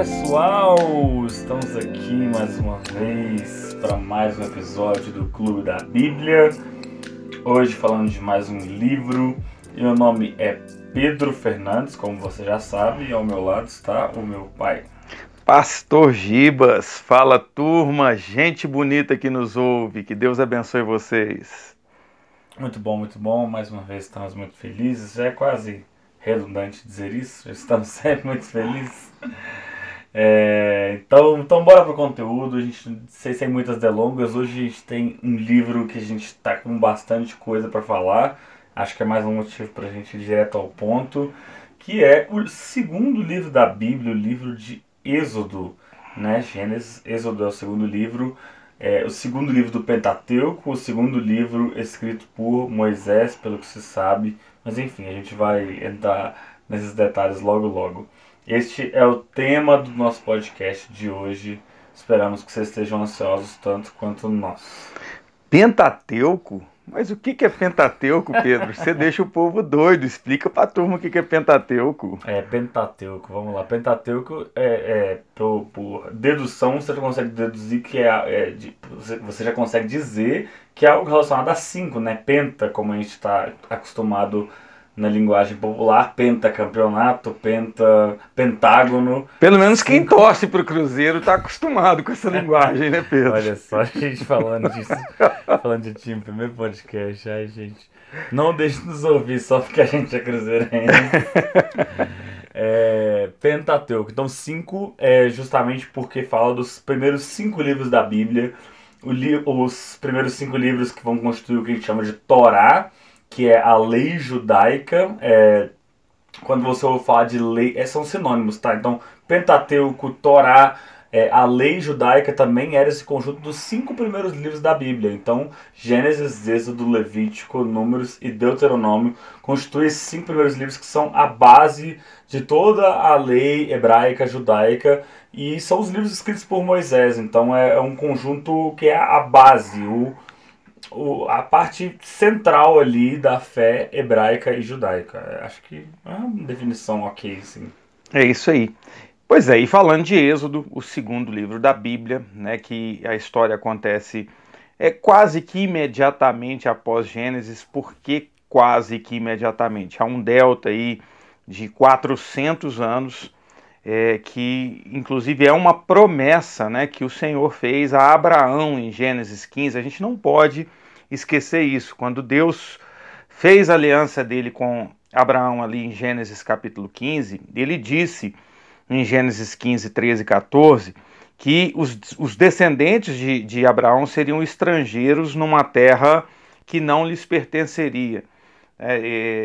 pessoal! Estamos aqui mais uma vez para mais um episódio do Clube da Bíblia. Hoje falando de mais um livro. Meu nome é Pedro Fernandes, como você já sabe, e ao meu lado está o meu pai. Pastor Gibas, fala turma, gente bonita que nos ouve, que Deus abençoe vocês. Muito bom, muito bom. Mais uma vez estamos muito felizes. Já é quase redundante dizer isso, estamos sempre muito felizes. É, então, então bora pro conteúdo, a gente sem, sem muitas delongas, hoje a gente tem um livro que a gente está com bastante coisa para falar, acho que é mais um motivo para a gente ir direto ao ponto, que é o segundo livro da Bíblia, o livro de Êxodo, né? Gênesis, Êxodo é o segundo livro, é, o segundo livro do Pentateuco, o segundo livro escrito por Moisés, pelo que se sabe, mas enfim, a gente vai entrar nesses detalhes logo logo. Este é o tema do nosso podcast de hoje. Esperamos que vocês estejam ansiosos tanto quanto nós. Pentateuco? Mas o que é Pentateuco, Pedro? Você deixa o povo doido. Explica pra turma o que é Pentateuco. É, Pentateuco, vamos lá. Pentateuco é, é por, por, dedução, você já consegue deduzir que é, é de, você já consegue dizer que é algo relacionado a cinco, né? Penta, como a gente está acostumado a na linguagem popular, pentacampeonato, penta, pentágono. Pelo menos quem torce para o Cruzeiro está acostumado com essa linguagem, né, Pedro? Olha só, a gente falando disso, falando de time, primeiro podcast, ai, gente. Não deixe de nos ouvir só porque a gente é cruzeirense. É, Pentateuco. Então, cinco é justamente porque fala dos primeiros cinco livros da Bíblia. Li os primeiros cinco livros que vão constituir o que a gente chama de Torá que é a lei judaica. É, quando você ouve falar de lei, é, são sinônimos, tá? Então, Pentateuco, Torá, é, a lei judaica também era esse conjunto dos cinco primeiros livros da Bíblia. Então, Gênesis, Êxodo, Levítico, Números e Deuteronômio constituem esses cinco primeiros livros que são a base de toda a lei hebraica, judaica, e são os livros escritos por Moisés. Então, é, é um conjunto que é a base, o o, a parte central ali da fé hebraica e judaica. Acho que é uma definição ok, sim. É isso aí. Pois é, e falando de Êxodo, o segundo livro da Bíblia, né, que a história acontece é quase que imediatamente após Gênesis, porque quase que imediatamente. Há um delta aí de 400 anos, é, que inclusive é uma promessa né, que o Senhor fez a Abraão em Gênesis 15. A gente não pode esquecer isso. Quando Deus fez a aliança dele com Abraão ali em Gênesis capítulo 15, ele disse em Gênesis 15, 13 e 14 que os, os descendentes de, de Abraão seriam estrangeiros numa terra que não lhes pertenceria. É, é,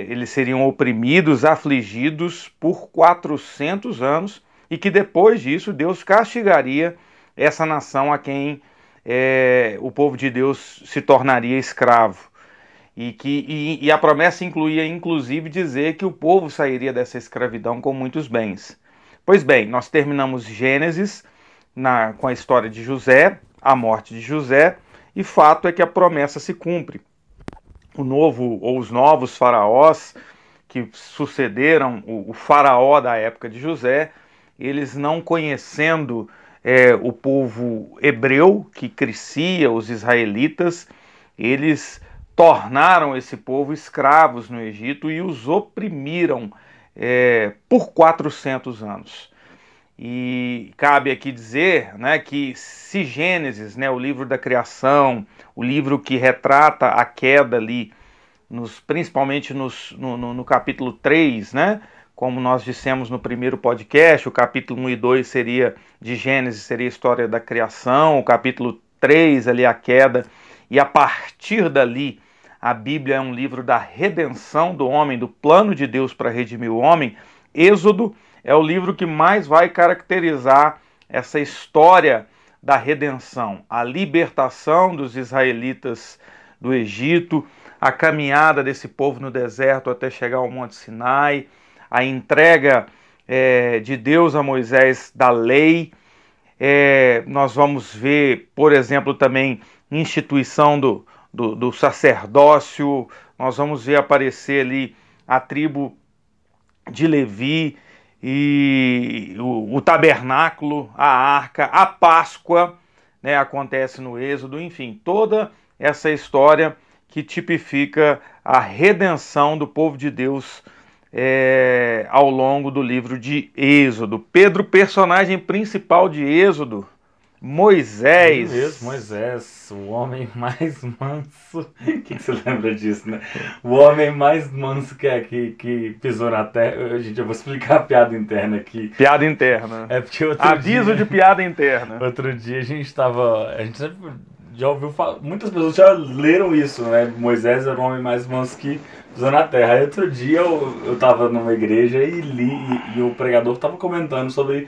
eles seriam oprimidos, afligidos por 400 anos e que depois disso Deus castigaria essa nação a quem é, o povo de Deus se tornaria escravo. E, que, e, e a promessa incluía, inclusive, dizer que o povo sairia dessa escravidão com muitos bens. Pois bem, nós terminamos Gênesis na, com a história de José, a morte de José, e fato é que a promessa se cumpre. O novo ou os novos faraós que sucederam o, o faraó da época de José, eles não conhecendo é, o povo hebreu que crescia, os israelitas, eles tornaram esse povo escravos no Egito e os oprimiram é, por 400 anos. E cabe aqui dizer né, que se Gênesis, né, o livro da criação, o livro que retrata a queda ali, nos, principalmente nos, no, no, no capítulo 3, né, como nós dissemos no primeiro podcast, o capítulo 1 e 2 seria de Gênesis, seria a história da criação, o capítulo 3 ali a queda, e a partir dali a Bíblia é um livro da redenção do homem, do plano de Deus para redimir o homem. Êxodo é o livro que mais vai caracterizar essa história da redenção, a libertação dos israelitas do Egito, a caminhada desse povo no deserto até chegar ao Monte Sinai a entrega é, de Deus a Moisés da lei. É, nós vamos ver, por exemplo, também instituição do, do, do, sacerdócio, nós vamos ver aparecer ali a tribo de Levi, e o, o tabernáculo, a arca, a Páscoa, né, acontece no Êxodo, enfim, toda essa história que tipifica a redenção do povo de Deus é, ao longo do livro de Êxodo. Pedro, personagem principal de Êxodo, Moisés. É mesmo, Moisés, o homem mais manso. O que, que, você lembra disso, né? O homem mais manso que, é, que, que pisou na terra. Gente, eu vou explicar a piada interna aqui. Piada interna. É porque outro Aviso dia, de piada interna. Outro dia a gente estava. A gente sempre já ouviu falar. Muitas pessoas já leram isso, né? Moisés era o homem mais manso que pisou na terra. Aí outro dia eu, eu tava numa igreja e li, e, e o pregador estava comentando sobre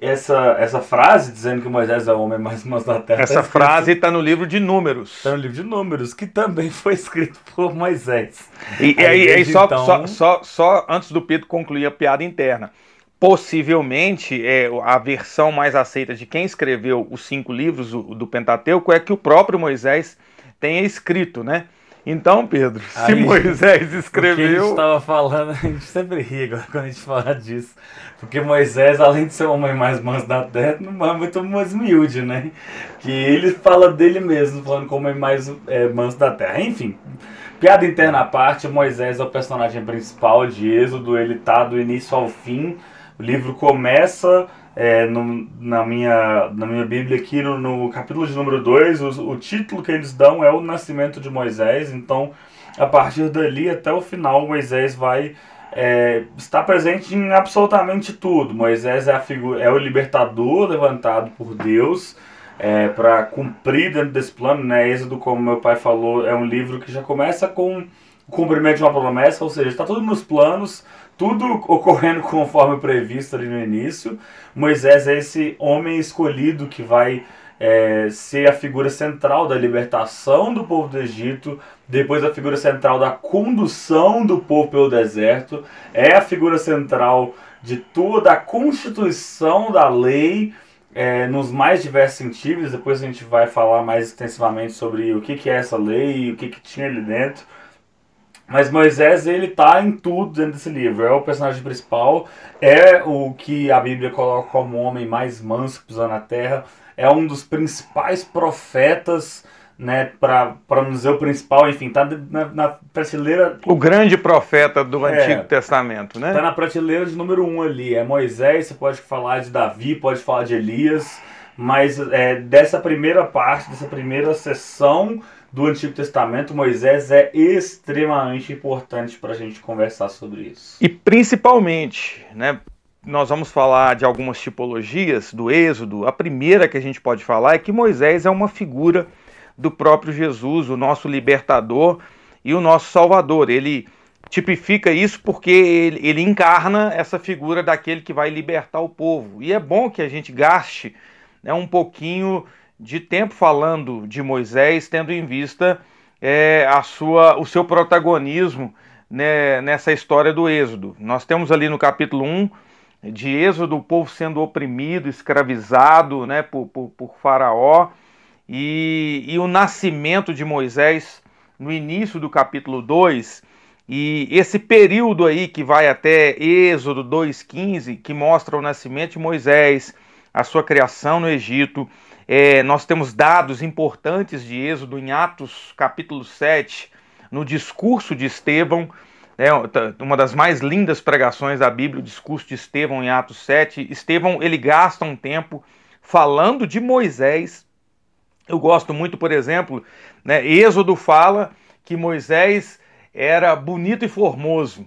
essa, essa frase dizendo que Moisés é o homem mais manso da terra. Essa tá frase está no livro de Números. Está no livro de Números, que também foi escrito por Moisés. E, e aí, aí só, então... só, só, só antes do Pedro concluir a piada interna. Possivelmente, é, a versão mais aceita de quem escreveu os cinco livros do Pentateuco é que o próprio Moisés tenha escrito, né? Então, Pedro, se Moisés escreveu. O que a gente estava falando, a gente sempre ri quando a gente fala disso. Porque Moisés, além de ser o homem mais manso da terra, não é muito mais humilde, né? Que ele fala dele mesmo, falando como o homem mais é, manso da terra. Enfim, piada interna à parte, Moisés é o personagem principal de Êxodo, ele tá do início ao fim. O livro começa é, no, na, minha, na minha Bíblia aqui no, no capítulo de número 2, o, o, título que eles dão é o nascimento de Moisés, então a partir dali até o final Moisés vai é, estar presente em absolutamente tudo. Moisés é, a figura, é o libertador levantado por Deus é, para cumprir dentro desse plano, né? Êxodo, como meu pai falou, é um livro que já começa com o cumprimento de uma promessa, ou seja, está tudo nos planos, tudo ocorrendo conforme previsto ali no início. Moisés é esse homem escolhido que vai é, ser a figura central da libertação do povo do Egito, depois a figura central da condução do povo pelo deserto, é a figura central de toda a constituição da lei é, nos mais diversos sentidos. Depois a gente vai falar mais extensivamente sobre o que, que é essa lei e o que, que tinha ali dentro. Mas Moisés, ele tá em tudo dentro desse livro. É o personagem principal, é o que a Bíblia coloca como o homem mais manso que pisou na terra, é um dos principais profetas, né, para não dizer o principal, enfim, tá na, na, prateleira... O grande profeta do é, Antigo Testamento, né? Tá na prateleira de número um ali. É Moisés, você pode falar de Davi, pode falar de Elias, mas é, dessa primeira parte, dessa primeira sessão do Antigo Testamento, Moisés é extremamente importante para a gente conversar sobre isso. E principalmente, né, nós vamos falar de algumas tipologias do Êxodo. A primeira que a gente pode falar é que Moisés é uma figura do próprio Jesus, o nosso libertador e o nosso salvador. Ele tipifica isso porque ele, ele encarna essa figura daquele que vai libertar o povo. E é bom que a gente gaste né, um pouquinho de tempo falando de Moisés, tendo em vista é, a sua, o seu protagonismo né, nessa história do Êxodo. Nós temos ali no capítulo 1 de Êxodo o povo sendo oprimido, escravizado né, por, por, por Faraó, e, e o nascimento de Moisés no início do capítulo 2. E esse período aí que vai até Êxodo 2,15, que mostra o nascimento de Moisés, a sua criação no Egito, é, nós temos dados importantes de Êxodo em Atos capítulo 7, no discurso de Estevão, né, uma das mais lindas pregações da Bíblia, o discurso de Estevão em Atos 7. Estevão ele gasta um tempo falando de Moisés. Eu gosto muito, por exemplo, né, Êxodo fala que Moisés era bonito e formoso.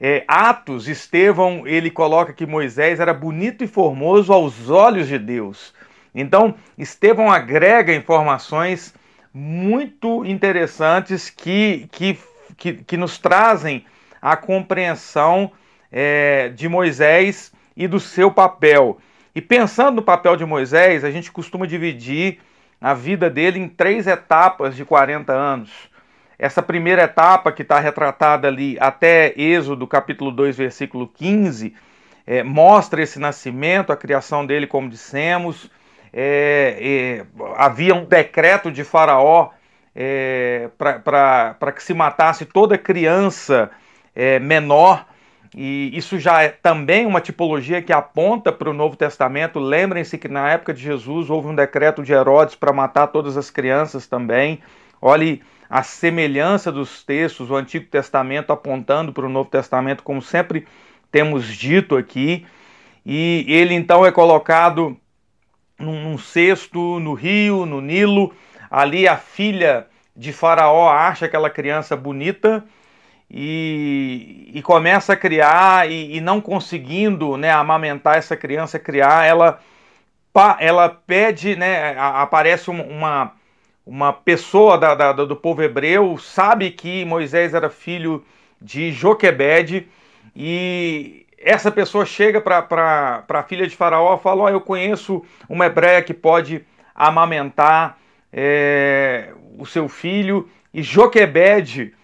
É, Atos, Estevão, ele coloca que Moisés era bonito e formoso aos olhos de Deus. Então, Estevão agrega informações muito interessantes que, que, que, que nos trazem a compreensão é, de Moisés e do seu papel. E pensando no papel de Moisés, a gente costuma dividir a vida dele em três etapas de 40 anos. Essa primeira etapa, que está retratada ali até Êxodo, capítulo 2, versículo 15, é, mostra esse nascimento, a criação dele, como dissemos, é, é, havia um decreto de Faraó é, para que se matasse toda criança é, menor e isso já é também uma tipologia que aponta para o Novo Testamento. Lembrem-se que na época de Jesus houve um decreto de Herodes para matar todas as crianças também. Olhe a semelhança dos textos, o Antigo Testamento apontando para o Novo Testamento, como sempre temos dito aqui. E ele então é colocado num, num cesto no rio, no Nilo. Ali a filha de Faraó acha aquela criança bonita e, e começa a criar e, e, não conseguindo né, amamentar essa criança, criar, ela, ela pede, né, aparece uma, uma pessoa da, da, do povo hebreu, sabe que Moisés era filho de Joquebede e essa pessoa chega para a filha de Faraó e fala: oh, Eu conheço uma hebreia que pode amamentar é, o seu filho. E Joquebede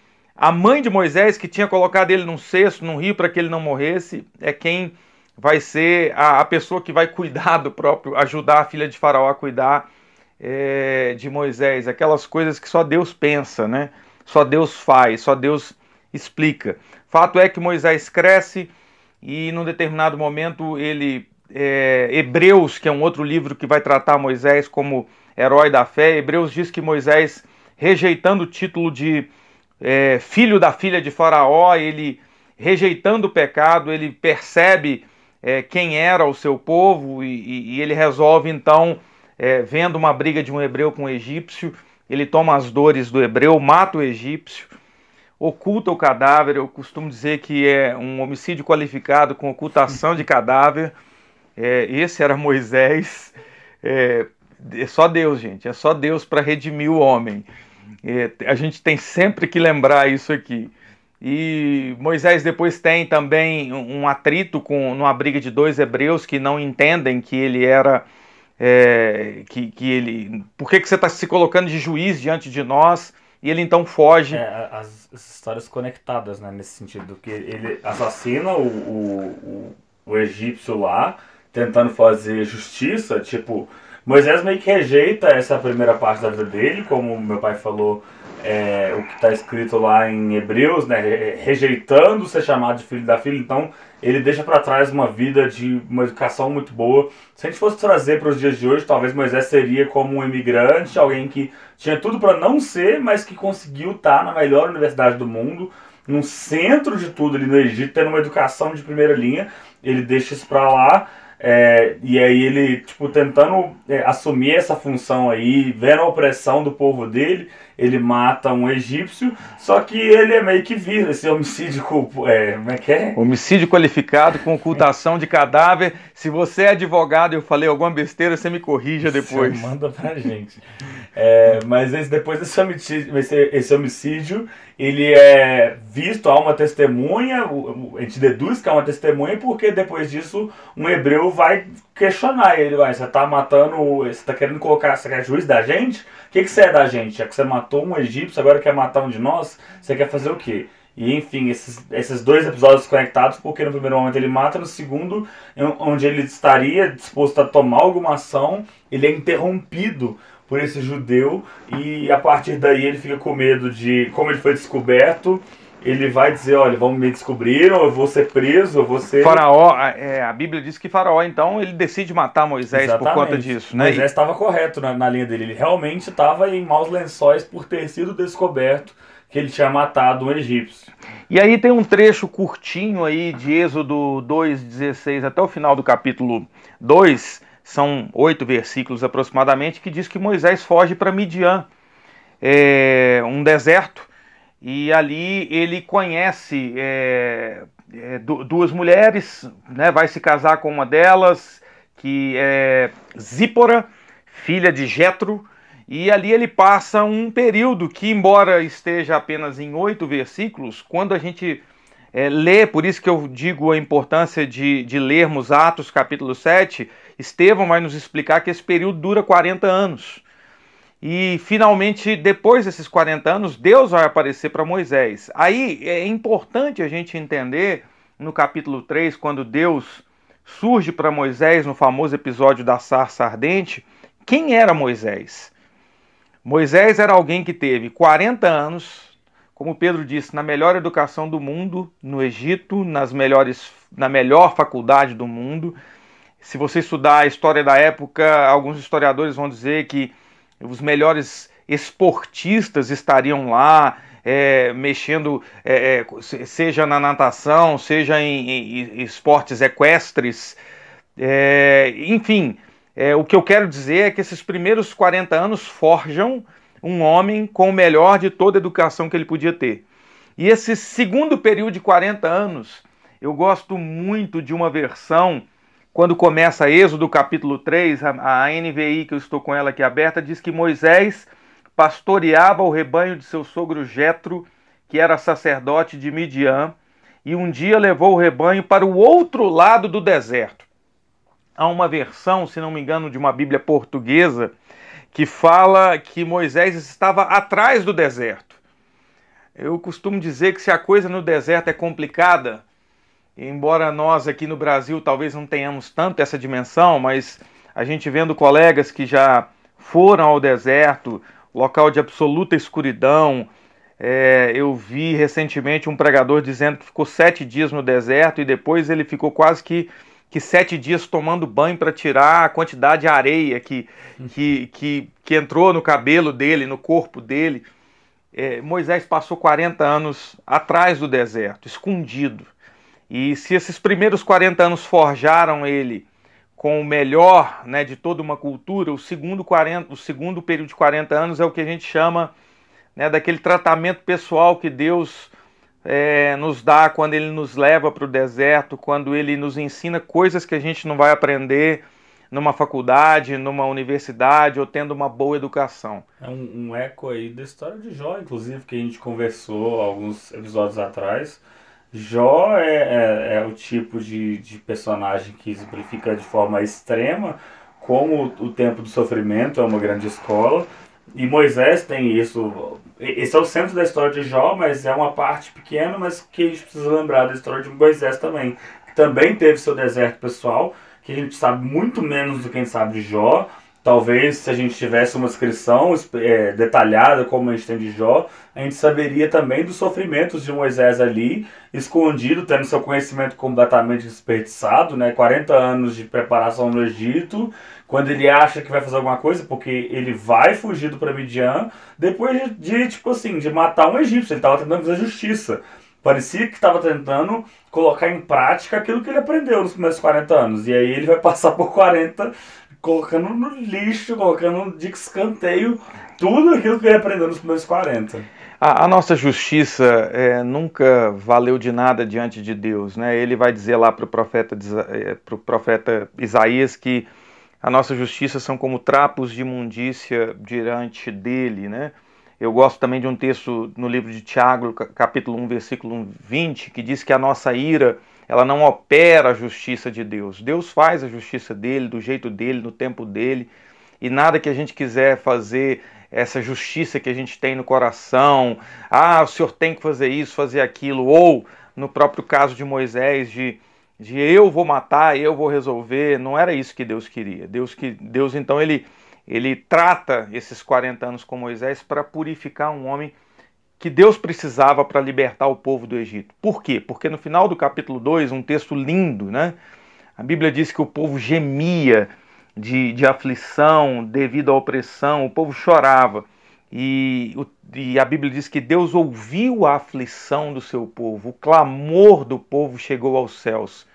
a mãe de Moisés, que tinha colocado ele num cesto, num rio, para que ele não morresse, é quem vai ser a, a, pessoa que vai cuidar do próprio, ajudar a filha de Faraó a cuidar é, de Moisés. Aquelas coisas que só Deus pensa, né? Só Deus faz, só Deus explica. Fato é que Moisés cresce e num determinado momento ele. É, Hebreus, que é um outro livro que vai tratar Moisés como herói da fé, Hebreus diz que Moisés, rejeitando o título de é, filho da filha de Faraó, ele rejeitando o pecado, ele percebe é, quem era o seu povo e, e ele resolve então, é, vendo uma briga de um hebreu com um egípcio, ele toma as dores do hebreu, mata o egípcio, oculta o cadáver. Eu costumo dizer que é um homicídio qualificado com ocultação de cadáver. É, esse era Moisés. É, é só Deus, gente. É só Deus para redimir o homem. É, a gente tem sempre que lembrar isso aqui. E Moisés depois tem também um atrito com numa briga de dois hebreus que não entendem que ele era é, que, que ele por que, que você está se colocando de juiz diante de nós e ele então foge. É, as, as, histórias conectadas né, nesse sentido que ele assassina o, o, o, o egípcio lá tentando fazer justiça tipo Moisés meio que rejeita essa primeira parte da vida dele, como meu pai falou, é, o que está escrito lá em Hebreus, né, rejeitando ser chamado de filho da filha, então ele deixa para trás uma vida de uma educação muito boa. Se a gente fosse trazer para os dias de hoje, talvez Moisés seria como um imigrante, alguém que tinha tudo para não ser, mas que conseguiu estar tá na melhor universidade do mundo, no centro de tudo ali no Egito, tendo uma educação de primeira linha. Ele deixa isso para lá é, e aí ele, tipo, tentando é, assumir essa função aí, vendo a opressão do povo dele, ele mata um egípcio, só que ele é meio que vira esse homicídio, é, como é que é? Homicídio qualificado com ocultação de cadáver. Se você é advogado e eu falei alguma besteira, você me corrija depois. Você manda pra gente. É, mas esse, depois desse homicídio, esse, esse homicídio, ele é visto, há uma testemunha, a gente deduz que há uma testemunha, porque depois disso um hebreu vai questionar ele, vai, você tá matando, você tá querendo colocar, você quer juiz da gente? O que, que você é da gente? Já que você matou um egípcio, agora quer matar um de nós? Você quer fazer o quê? E enfim, esses, esses dois episódios conectados, porque no primeiro momento ele mata, no segundo, onde ele estaria disposto a tomar alguma ação, ele é interrompido por esse judeu e a partir daí ele fica com medo de como ele foi descoberto ele vai dizer, olha, vão me descobrir, ou eu vou ser preso, eu vou ser... Faraó, é, a Bíblia diz que Faraó, então, ele decide matar Moisés Exatamente. por conta disso, né? Moisés estava correto na, na, linha dele, ele realmente estava em maus lençóis por ter sido descoberto que ele tinha matado um egípcio. E aí tem um trecho curtinho aí de Êxodo 2,16 até o final do capítulo 2, são oito versículos aproximadamente, que diz que Moisés foge para Midian, é, um deserto, e ali ele conhece é, é, duas mulheres, né, vai se casar com uma delas, que é Zípora, filha de Jetro, e ali ele passa um período que, embora esteja apenas em oito versículos, quando a gente é, lê, por isso que eu digo a importância de, de lermos Atos capítulo 7, Estevão vai nos explicar que esse período dura 40 anos. E finalmente, depois desses 40 anos, Deus vai aparecer para Moisés. Aí é importante a gente entender no capítulo 3, quando Deus surge para Moisés no famoso episódio da sarça ardente, quem era Moisés? Moisés era alguém que teve 40 anos, como Pedro disse, na melhor educação do mundo, no Egito, nas melhores, na melhor faculdade do mundo. Se você estudar a história da época, alguns historiadores vão dizer que os melhores esportistas estariam lá, é, mexendo, é, é seja na natação, seja em, em esportes equestres, é, enfim. É, o que eu quero dizer é que esses primeiros 40 anos forjam um homem com o melhor de toda a educação que ele podia ter. E esse segundo período de 40 anos, eu gosto muito de uma versão, quando começa Êxodo capítulo 3, a, a NVI, que eu estou com ela aqui aberta, diz que Moisés pastoreava o rebanho de seu sogro Jetro, que era sacerdote de Midian, e um dia levou o rebanho para o outro lado do deserto. Há uma versão, se não me engano, de uma Bíblia portuguesa que fala que Moisés estava atrás do deserto. Eu costumo dizer que se a coisa no deserto é complicada, embora nós aqui no Brasil talvez não tenhamos tanto essa dimensão, mas a gente vendo colegas que já foram ao deserto, local de absoluta escuridão. É, eu vi recentemente um pregador dizendo que ficou sete dias no deserto e depois ele ficou quase que que sete dias tomando banho para tirar a quantidade de areia que, que, que, que, entrou no cabelo dele, no corpo dele. É, Moisés passou 40 anos atrás do deserto, escondido. E se esses primeiros 40 anos forjaram ele com o melhor né, de toda uma cultura, o segundo, 40, o segundo período de 40 anos é o que a gente chama né, daquele tratamento pessoal que Deus é, nos dá quando ele nos leva para o deserto, quando ele nos ensina coisas que a gente não vai aprender numa faculdade, numa universidade ou tendo uma boa educação. É um, um eco aí da história de Jó, inclusive, que a gente conversou alguns episódios atrás. Jó é, é, é o tipo de, de personagem que exemplifica de forma extrema como o tempo do sofrimento é uma grande escola. E Moisés tem isso esse é o centro da história de Jó, mas é uma parte pequena, mas que a gente precisa lembrar da história de Moisés também. Que também teve seu deserto pessoal, que a gente sabe muito menos do que a gente sabe de Jó. Talvez se a gente tivesse uma descrição é, detalhada, como a gente tem de Jó, a gente saberia também dos sofrimentos de Moisés ali, escondido, tendo seu conhecimento completamente desperdiçado, né? 40 anos de preparação no Egito, quando ele acha que vai fazer alguma coisa, porque ele vai fugir do Midian, depois de, de, tipo assim, de matar um egípcio, ele estava tentando fazer justiça. Parecia que estava tentando colocar em prática aquilo que ele aprendeu nos primeiros 40 anos. E aí ele vai passar por 40 colocando no lixo, colocando de escanteio tudo aquilo que ele aprendeu nos primeiros 40. A, a nossa justiça é, nunca valeu de nada diante de Deus. Né? Ele vai dizer lá para o profeta, é, profeta Isaías que a nossa justiça são como trapos de imundícia diante dele, né? Eu gosto também de um texto no livro de Tiago, capítulo 1, versículo 20, que diz que a nossa ira, ela não opera a justiça de Deus. Deus faz a justiça dele, do jeito dele, no tempo dele, e nada que a gente quiser fazer essa justiça que a gente tem no coração, ah, o senhor tem que fazer isso, fazer aquilo, ou no próprio caso de Moisés, de de eu vou matar, eu vou resolver, não era isso que Deus queria. Deus que Deus então ele ele trata esses 40 anos com Moisés para purificar um homem que Deus precisava para libertar o povo do Egito. Por quê? Porque no final do capítulo 2, um texto lindo, né? A Bíblia diz que o povo gemia de, de aflição devido à opressão, o povo chorava. E, e, a Bíblia diz que Deus ouviu a aflição do seu povo, o clamor do povo chegou aos céus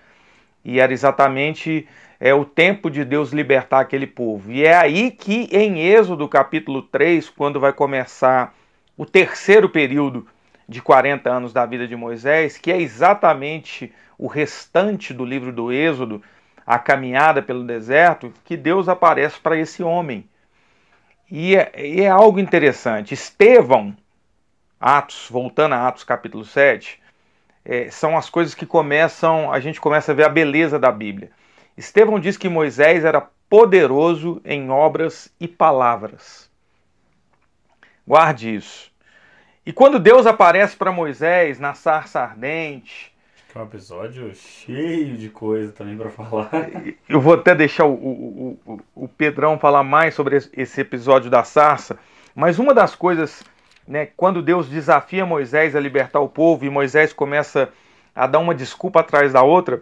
e era exatamente é, o tempo de Deus libertar aquele povo. E é aí que, em Êxodo capítulo 3, quando vai começar o terceiro período de 40 anos da vida de Moisés, que é exatamente o restante do livro do Êxodo, a caminhada pelo deserto, que Deus aparece para esse homem. E é, e é, algo interessante. Estevão, Atos, voltando a Atos capítulo 7, é, são as coisas que começam, a gente começa a ver a beleza da Bíblia. Estevão diz que Moisés era poderoso em obras e palavras. Guarde isso. E quando Deus aparece para Moisés na sarça ardente. É um episódio cheio de coisa também para falar. Eu vou até deixar o, o, o, o Pedrão falar mais sobre esse episódio da sarça. Mas uma das coisas né, quando Deus desafia Moisés a libertar o povo e Moisés começa a dar uma desculpa atrás da outra,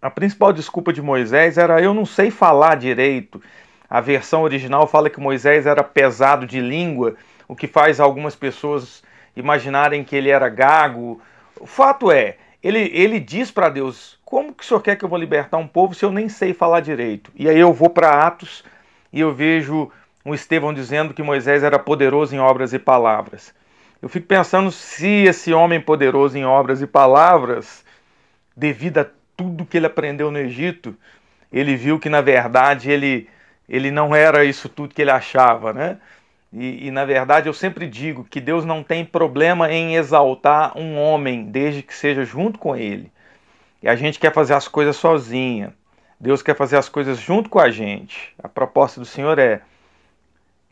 a principal desculpa de Moisés era eu não sei falar direito. A versão original fala que Moisés era pesado de língua, o que faz algumas pessoas imaginarem que ele era gago. O fato é, ele, ele diz para Deus: Como que o senhor quer que eu vou libertar um povo se eu nem sei falar direito? E aí eu vou para Atos e eu vejo um Estevão dizendo que Moisés era poderoso em obras e palavras. Eu fico pensando se esse homem poderoso em obras e palavras, devido a tudo que ele aprendeu no Egito, ele viu que na verdade ele, ele não era isso tudo que ele achava, né? E, e, na verdade eu sempre digo que Deus não tem problema em exaltar um homem, desde que seja junto com ele. E a gente quer fazer as coisas sozinha. Deus quer fazer as coisas junto com a gente. A proposta do Senhor é: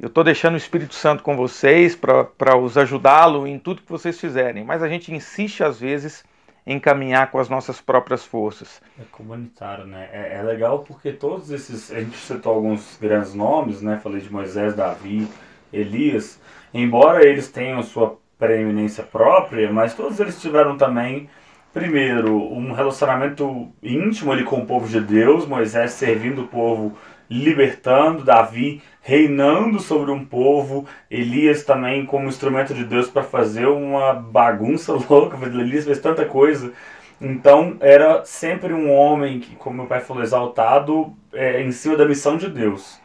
eu estou deixando o Espírito Santo com vocês para os ajudá-lo em tudo que vocês fizerem, mas a gente insiste às vezes em caminhar com as nossas próprias forças. É comunitário, né? É, é legal porque todos esses. A gente citou alguns grandes nomes, né? Falei de Moisés, Davi, Elias, embora eles tenham sua preeminência própria, mas todos eles tiveram também, primeiro, um relacionamento íntimo ali com o povo de Deus, Moisés servindo o povo, libertando, Davi reinando sobre um povo, Elias também como instrumento de Deus para fazer uma bagunça louca, Elias fez tanta coisa. Então era sempre um homem que, como meu pai falou, exaltado é, em cima da missão de Deus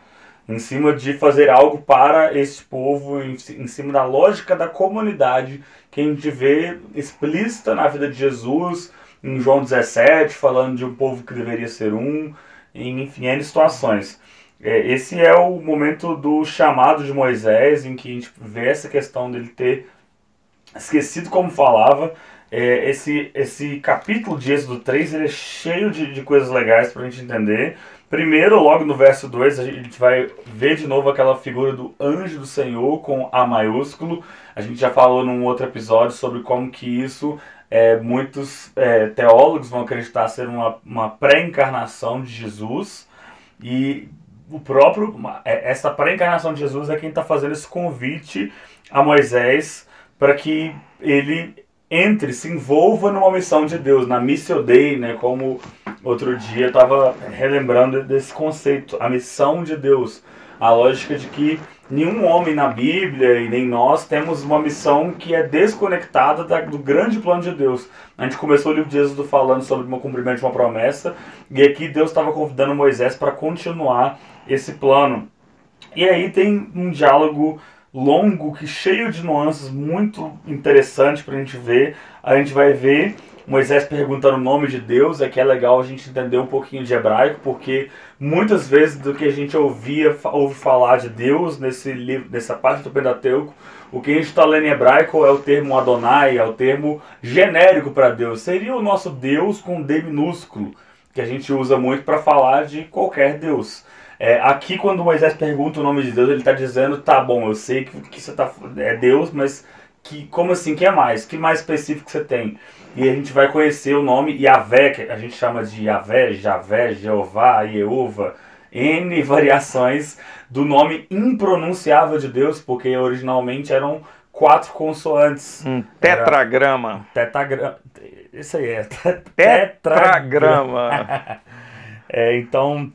em cima de fazer algo para este povo, em, em cima da lógica da comunidade que a gente vê explícita na vida de Jesus, em João 17, falando de um povo que deveria ser um, em, enfim, N situações. É, esse é o momento do chamado de Moisés, em que a gente vê essa questão dele ter esquecido como falava. É, esse, esse capítulo de Êxodo 3 ele é cheio de, de coisas legais para a gente entender. Primeiro, logo no verso 2, a gente vai ver de novo aquela figura do anjo do Senhor com A maiúsculo. A gente já falou num outro episódio sobre como que isso, é, muitos é, teólogos vão acreditar ser uma, uma pré-encarnação de Jesus. E o próprio, é, essa pré-encarnação de Jesus é quem está fazendo esse convite a Moisés para que ele entre, se envolva numa missão de Deus, na Missio Dei, né, como outro dia estava relembrando desse conceito, a missão de Deus, a lógica de que nenhum homem na Bíblia e nem nós temos uma missão que é desconectada da, do grande plano de Deus. A gente começou o livro de Êxodo falando sobre o cumprimento de uma promessa, e aqui Deus estava convidando Moisés para continuar esse plano. E aí tem um diálogo longo, que cheio de nuances, muito interessante para a gente ver. A gente vai ver Moisés perguntando o nome de Deus, é que é legal a gente entender um pouquinho de hebraico, porque muitas vezes do que a gente ouvia, ouve falar de Deus nesse livro, nessa parte do Pentateuco, o que a gente está lendo em hebraico é o termo Adonai, é o termo genérico para Deus. Seria o nosso Deus com D minúsculo, que a gente usa muito para falar de qualquer Deus. É, aqui, quando Moisés pergunta o nome de Deus, ele está dizendo: tá bom, eu sei que, que você tá, é Deus, mas que, como assim? que é mais? que mais específico você tem? E a gente vai conhecer o nome Yahvé, que a gente chama de Yahvé, Javé, Jeová, Jeová, N variações do nome impronunciável de Deus, porque originalmente eram quatro consoantes. Um tetragrama. Tetragrama. Isso aí é. Tetragrama. é, então,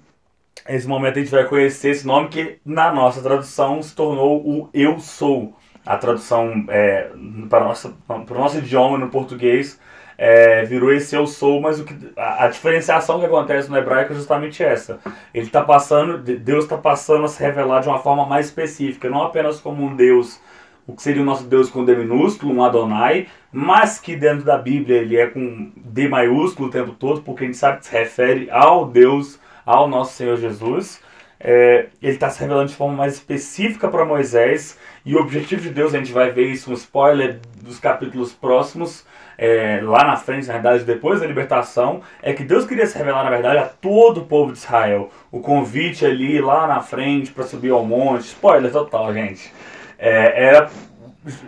Nesse momento a gente vai conhecer esse nome que na nossa tradução se tornou o Eu Sou. A tradução é, para, nossa, para o nosso idioma no português é, virou esse Eu Sou, mas o que, a, a, diferenciação que acontece no hebraico é justamente essa. Ele está passando, Deus está passando a se revelar de uma forma mais específica, não apenas como um Deus o que seria o nosso Deus com D minúsculo, um Adonai, mas que dentro da Bíblia ele é com D maiúsculo o tempo todo, porque a gente sabe que se refere ao Deus ao nosso Senhor Jesus. É, ele está se revelando de forma mais específica para Moisés e o objetivo de Deus, a gente vai ver isso, um spoiler dos capítulos próximos, é, lá na frente, na verdade, depois da libertação, é que Deus queria se revelar, na verdade, a todo o povo de Israel. O convite ali, lá na frente, para subir ao monte, spoiler total, gente, é, era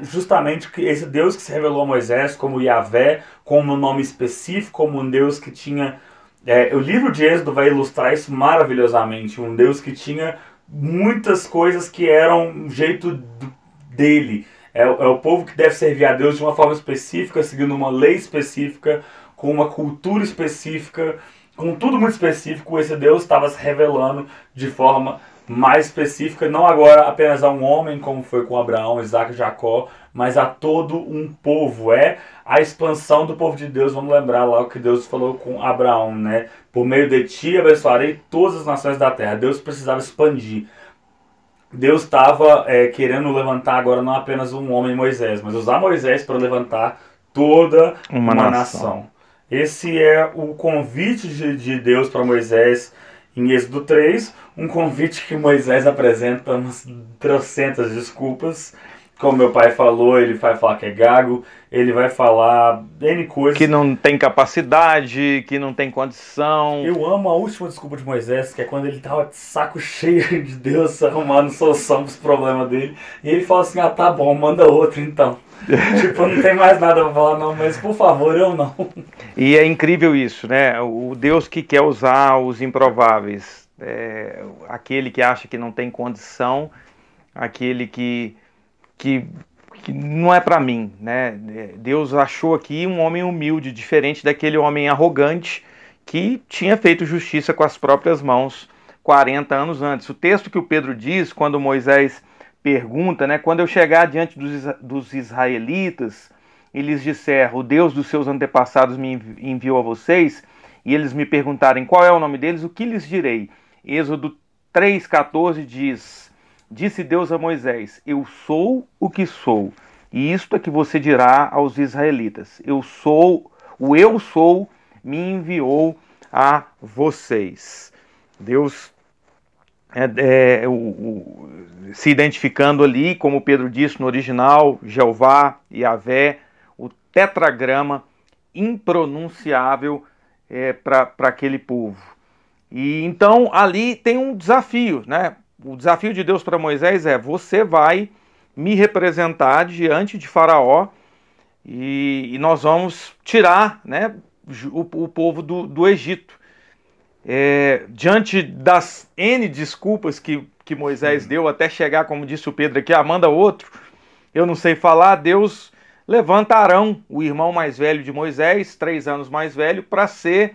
justamente esse Deus que se revelou a Moisés como Yahvé, como um nome específico, como um Deus que tinha é, o livro de Êxodo vai ilustrar isso maravilhosamente. Um Deus que tinha muitas coisas que eram um jeito dele. É, é o povo que deve servir a Deus de uma forma específica, seguindo uma lei específica, com uma cultura específica, com tudo muito específico. Esse Deus estava se revelando de forma mais específica, não agora apenas a um homem, como foi com Abraão, Isaac e Jacó, mas a todo um povo. É a expansão do povo de Deus. Vamos lembrar lá o que Deus falou com Abraão, né? Por meio de ti abençoarei todas as nações da terra. Deus precisava expandir. Deus estava é, querendo levantar agora não apenas um homem Moisés, mas usar Moisés para levantar toda uma, uma nação. nação. Esse é o convite de, de Deus para Moisés em Êxodo 3, um convite que Moisés apresenta umas trocentas desculpas. Como meu pai falou, ele vai falar que é gago, ele vai falar N coisas. Que não tem capacidade, que não tem condição. Eu amo a última desculpa de Moisés, que é quando ele tava de saco cheio de Deus arrumando solução pros problemas dele. E ele fala assim: ah, tá bom, manda outro então. tipo, não tem mais nada pra falar, não, mas por favor, eu não. E é incrível isso, né? O Deus que quer usar os improváveis, é, aquele que acha que não tem condição, aquele que, que, que não é para mim, né? Deus achou aqui um homem humilde, diferente daquele homem arrogante que tinha feito justiça com as próprias mãos 40 anos antes. O texto que o Pedro diz, quando Moisés pergunta, né? Quando eu chegar diante dos, dos israelitas e lhes disser, o Deus dos seus antepassados me enviou a vocês, e eles me perguntarem qual é o nome deles, o que lhes direi? Êxodo 3,14 diz: Disse Deus a Moisés: Eu sou o que sou. E isto é que você dirá aos israelitas: Eu sou, o eu sou me enviou a vocês. Deus é, é, o, o, se identificando ali, como Pedro disse no original, Jeová, Yahvé, o tetragrama impronunciável é, para aquele povo. E então ali tem um desafio, né? O desafio de Deus para Moisés é: você vai me representar diante de Faraó e, e nós vamos tirar, né, o, o povo do, do Egito é, diante das N desculpas que, que Moisés deu até chegar, como disse o Pedro aqui, ah, manda outro, eu não sei falar, Deus levanta Arão, o irmão mais velho de Moisés, três anos mais velho, para ser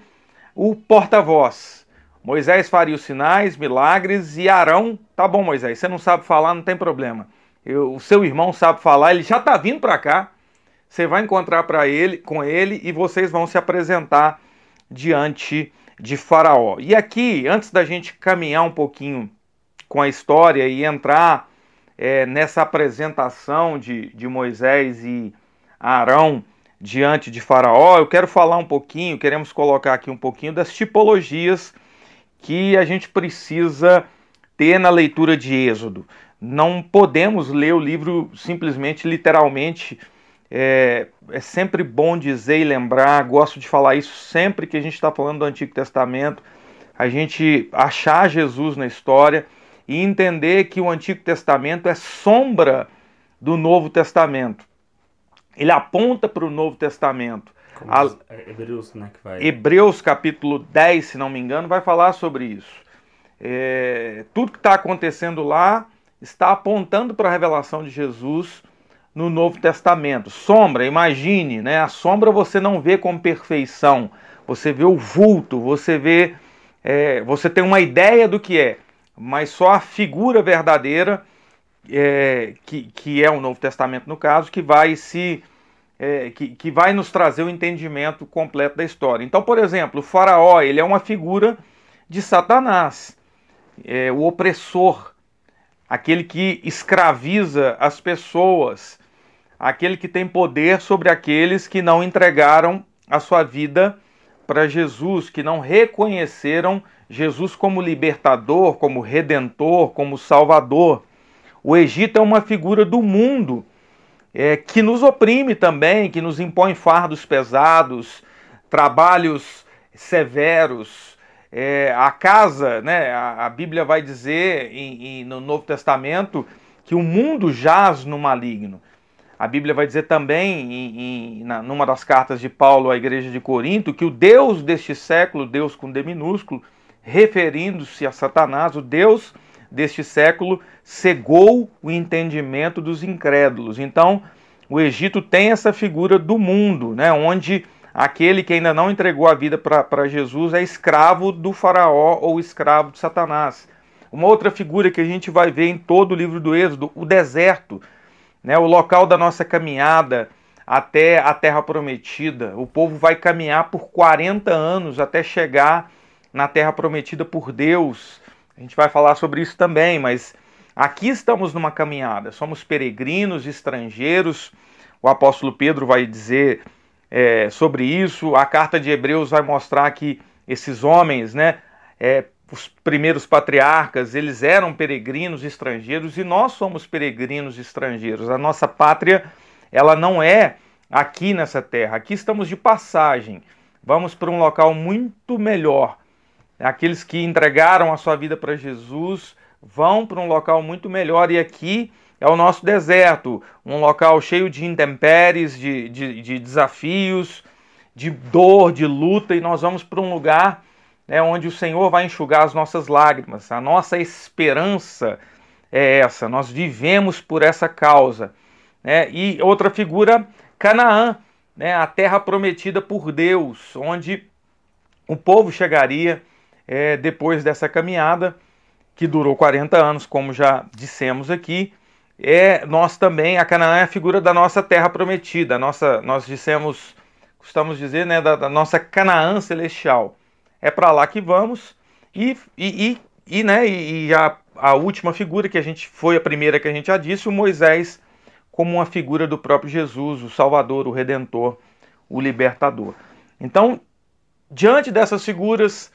o porta-voz. Moisés faria os sinais, milagres e Arão, tá bom Moisés, você não sabe falar, não tem problema. Eu, o seu irmão sabe falar, ele já está vindo para cá. Você vai encontrar para ele, com ele e vocês vão se apresentar diante de Faraó. E aqui, antes da gente caminhar um pouquinho com a história e entrar é, nessa apresentação de, de Moisés e Arão diante de Faraó, eu quero falar um pouquinho, queremos colocar aqui um pouquinho das tipologias que a gente precisa ter na leitura de Êxodo. Não podemos ler o livro simplesmente, literalmente, é, é sempre bom dizer e lembrar, gosto de falar isso sempre que a gente está falando do Antigo Testamento, a gente achar Jesus na história e entender que o Antigo Testamento é sombra do Novo Testamento. Ele aponta para o Novo Testamento. A... É Hebreus, né, vai... Hebreus capítulo 10, se não me engano, vai falar sobre isso. É... Tudo que está acontecendo lá está apontando para a revelação de Jesus no Novo Testamento. Sombra, imagine, né? A sombra você não vê com perfeição, você vê o vulto, você vê, é, você tem uma ideia do que é, mas só a figura verdadeira, é, que, que é o Novo Testamento no caso, que vai se é, que, que vai nos trazer o entendimento completo da história. Então, por exemplo, o faraó ele é uma figura de Satanás, é, o opressor, aquele que escraviza as pessoas, aquele que tem poder sobre aqueles que não entregaram a sua vida para Jesus, que não reconheceram Jesus como libertador, como redentor, como salvador. O Egito é uma figura do mundo é, que nos oprime também, que nos impõe fardos pesados, trabalhos severos. É, a casa, né, a, a, Bíblia vai dizer em, em, no Novo Testamento que o mundo jaz no maligno. A Bíblia vai dizer também, em, em, na, numa das cartas de Paulo à igreja de Corinto, que o Deus deste século, Deus com D minúsculo, referindo-se a Satanás, o Deus deste século cegou o entendimento dos incrédulos. Então, o Egito tem essa figura do mundo, né, onde aquele que ainda não entregou a vida para Jesus é escravo do faraó ou escravo de Satanás. Uma outra figura que a gente vai ver em todo o livro do Êxodo, o deserto, né, o local da nossa caminhada até a terra prometida. O povo vai caminhar por 40 anos até chegar na terra prometida por Deus. A gente vai falar sobre isso também, mas aqui estamos numa caminhada. Somos peregrinos, estrangeiros. O apóstolo Pedro vai dizer é, sobre isso. A carta de Hebreus vai mostrar que esses homens, né, é, os primeiros patriarcas, eles eram peregrinos estrangeiros e nós somos peregrinos estrangeiros. A nossa pátria, ela não é aqui nessa terra. Aqui estamos de passagem. Vamos para um local muito melhor. Aqueles que entregaram a sua vida para Jesus vão para um local muito melhor e aqui é o nosso deserto, um local cheio de intempéries, de, de, de desafios, de dor, de luta, e nós vamos para um lugar né, onde o Senhor vai enxugar as nossas lágrimas. A nossa esperança é essa, nós vivemos por essa causa. Né? E outra figura, Canaã, né, a terra prometida por Deus, onde o povo chegaria é, depois dessa caminhada, que durou 40 anos, como já dissemos aqui, é nós também, a Canaã é a figura da nossa terra prometida, nossa, nós dissemos, costumamos dizer, né, da, da nossa Canaã celestial. É para lá que vamos e, e, e, e né, e, e a, a última figura que a gente foi a primeira que a gente já disse, o Moisés como uma figura do próprio Jesus, o Salvador, o Redentor, o Libertador. Então, diante dessas figuras,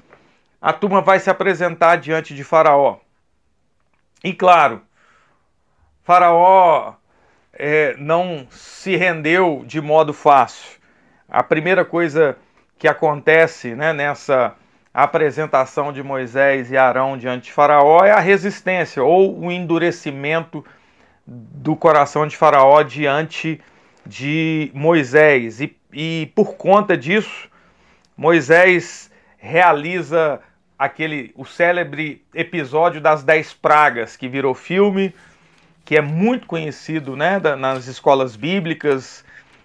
a turma vai se apresentar diante de Faraó. E claro, Faraó é, não se rendeu de modo fácil. A primeira coisa que acontece né, nessa apresentação de Moisés e Arão diante de Faraó é a resistência ou o endurecimento do coração de Faraó diante de Moisés. E, e por conta disso, Moisés realiza aquele o célebre episódio das dez pragas que virou filme que é muito conhecido né, nas escolas bíblicas.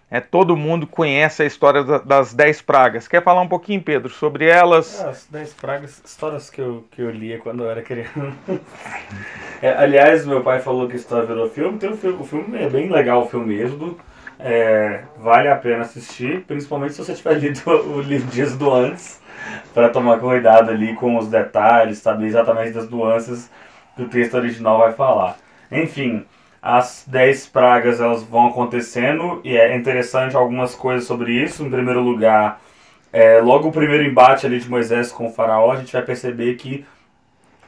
É, todo mundo conhece a história das dez pragas. Quer falar um pouquinho, Pedro, sobre elas? É, as dez pragas, histórias que eu, que eu lia quando eu era criança. é, aliás, meu pai falou que a história virou filme. Tem um filme. O filme é bem legal, o filme Êxodo. É, vale a pena assistir, principalmente se você tiver lido o livro de Êxodo antes, para tomar cuidado ali com os detalhes, saber exatamente das nuances que o texto original vai falar. Enfim, as 10 pragas elas vão acontecendo e é interessante algumas coisas sobre isso. Em primeiro lugar, é, logo o primeiro embate ali de Moisés com o faraó, a gente vai perceber que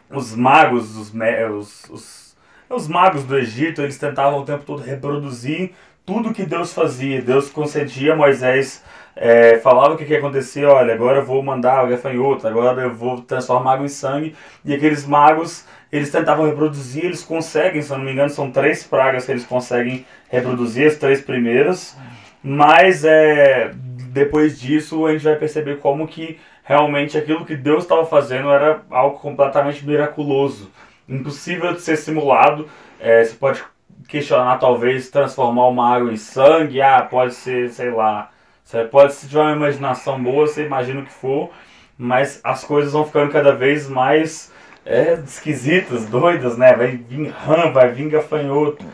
os magos, os, os, os, os magos do Egito, eles tentavam o tempo todo reproduzir tudo que Deus fazia. Deus concedia a Moisés, é, falava o que, que ia acontecer, olha, agora eu vou mandar o gafanhoto, agora eu vou transformar água em sangue. E aqueles magos eles tentavam reproduzir, eles conseguem, se eu não me engano, são três pragas que eles conseguem reproduzir, as três primeiras, mas é, depois disso a gente vai perceber como que realmente aquilo que Deus estava fazendo era algo completamente miraculoso, impossível de ser simulado. É, você pode questionar, talvez, transformar uma água em sangue, ah, pode ser, sei lá, você pode, se tiver uma imaginação boa, você imagina o que for, mas as coisas vão ficando cada vez mais é, esquisitas, doidas, né? Vai vir rã, vai vir gafanhoto,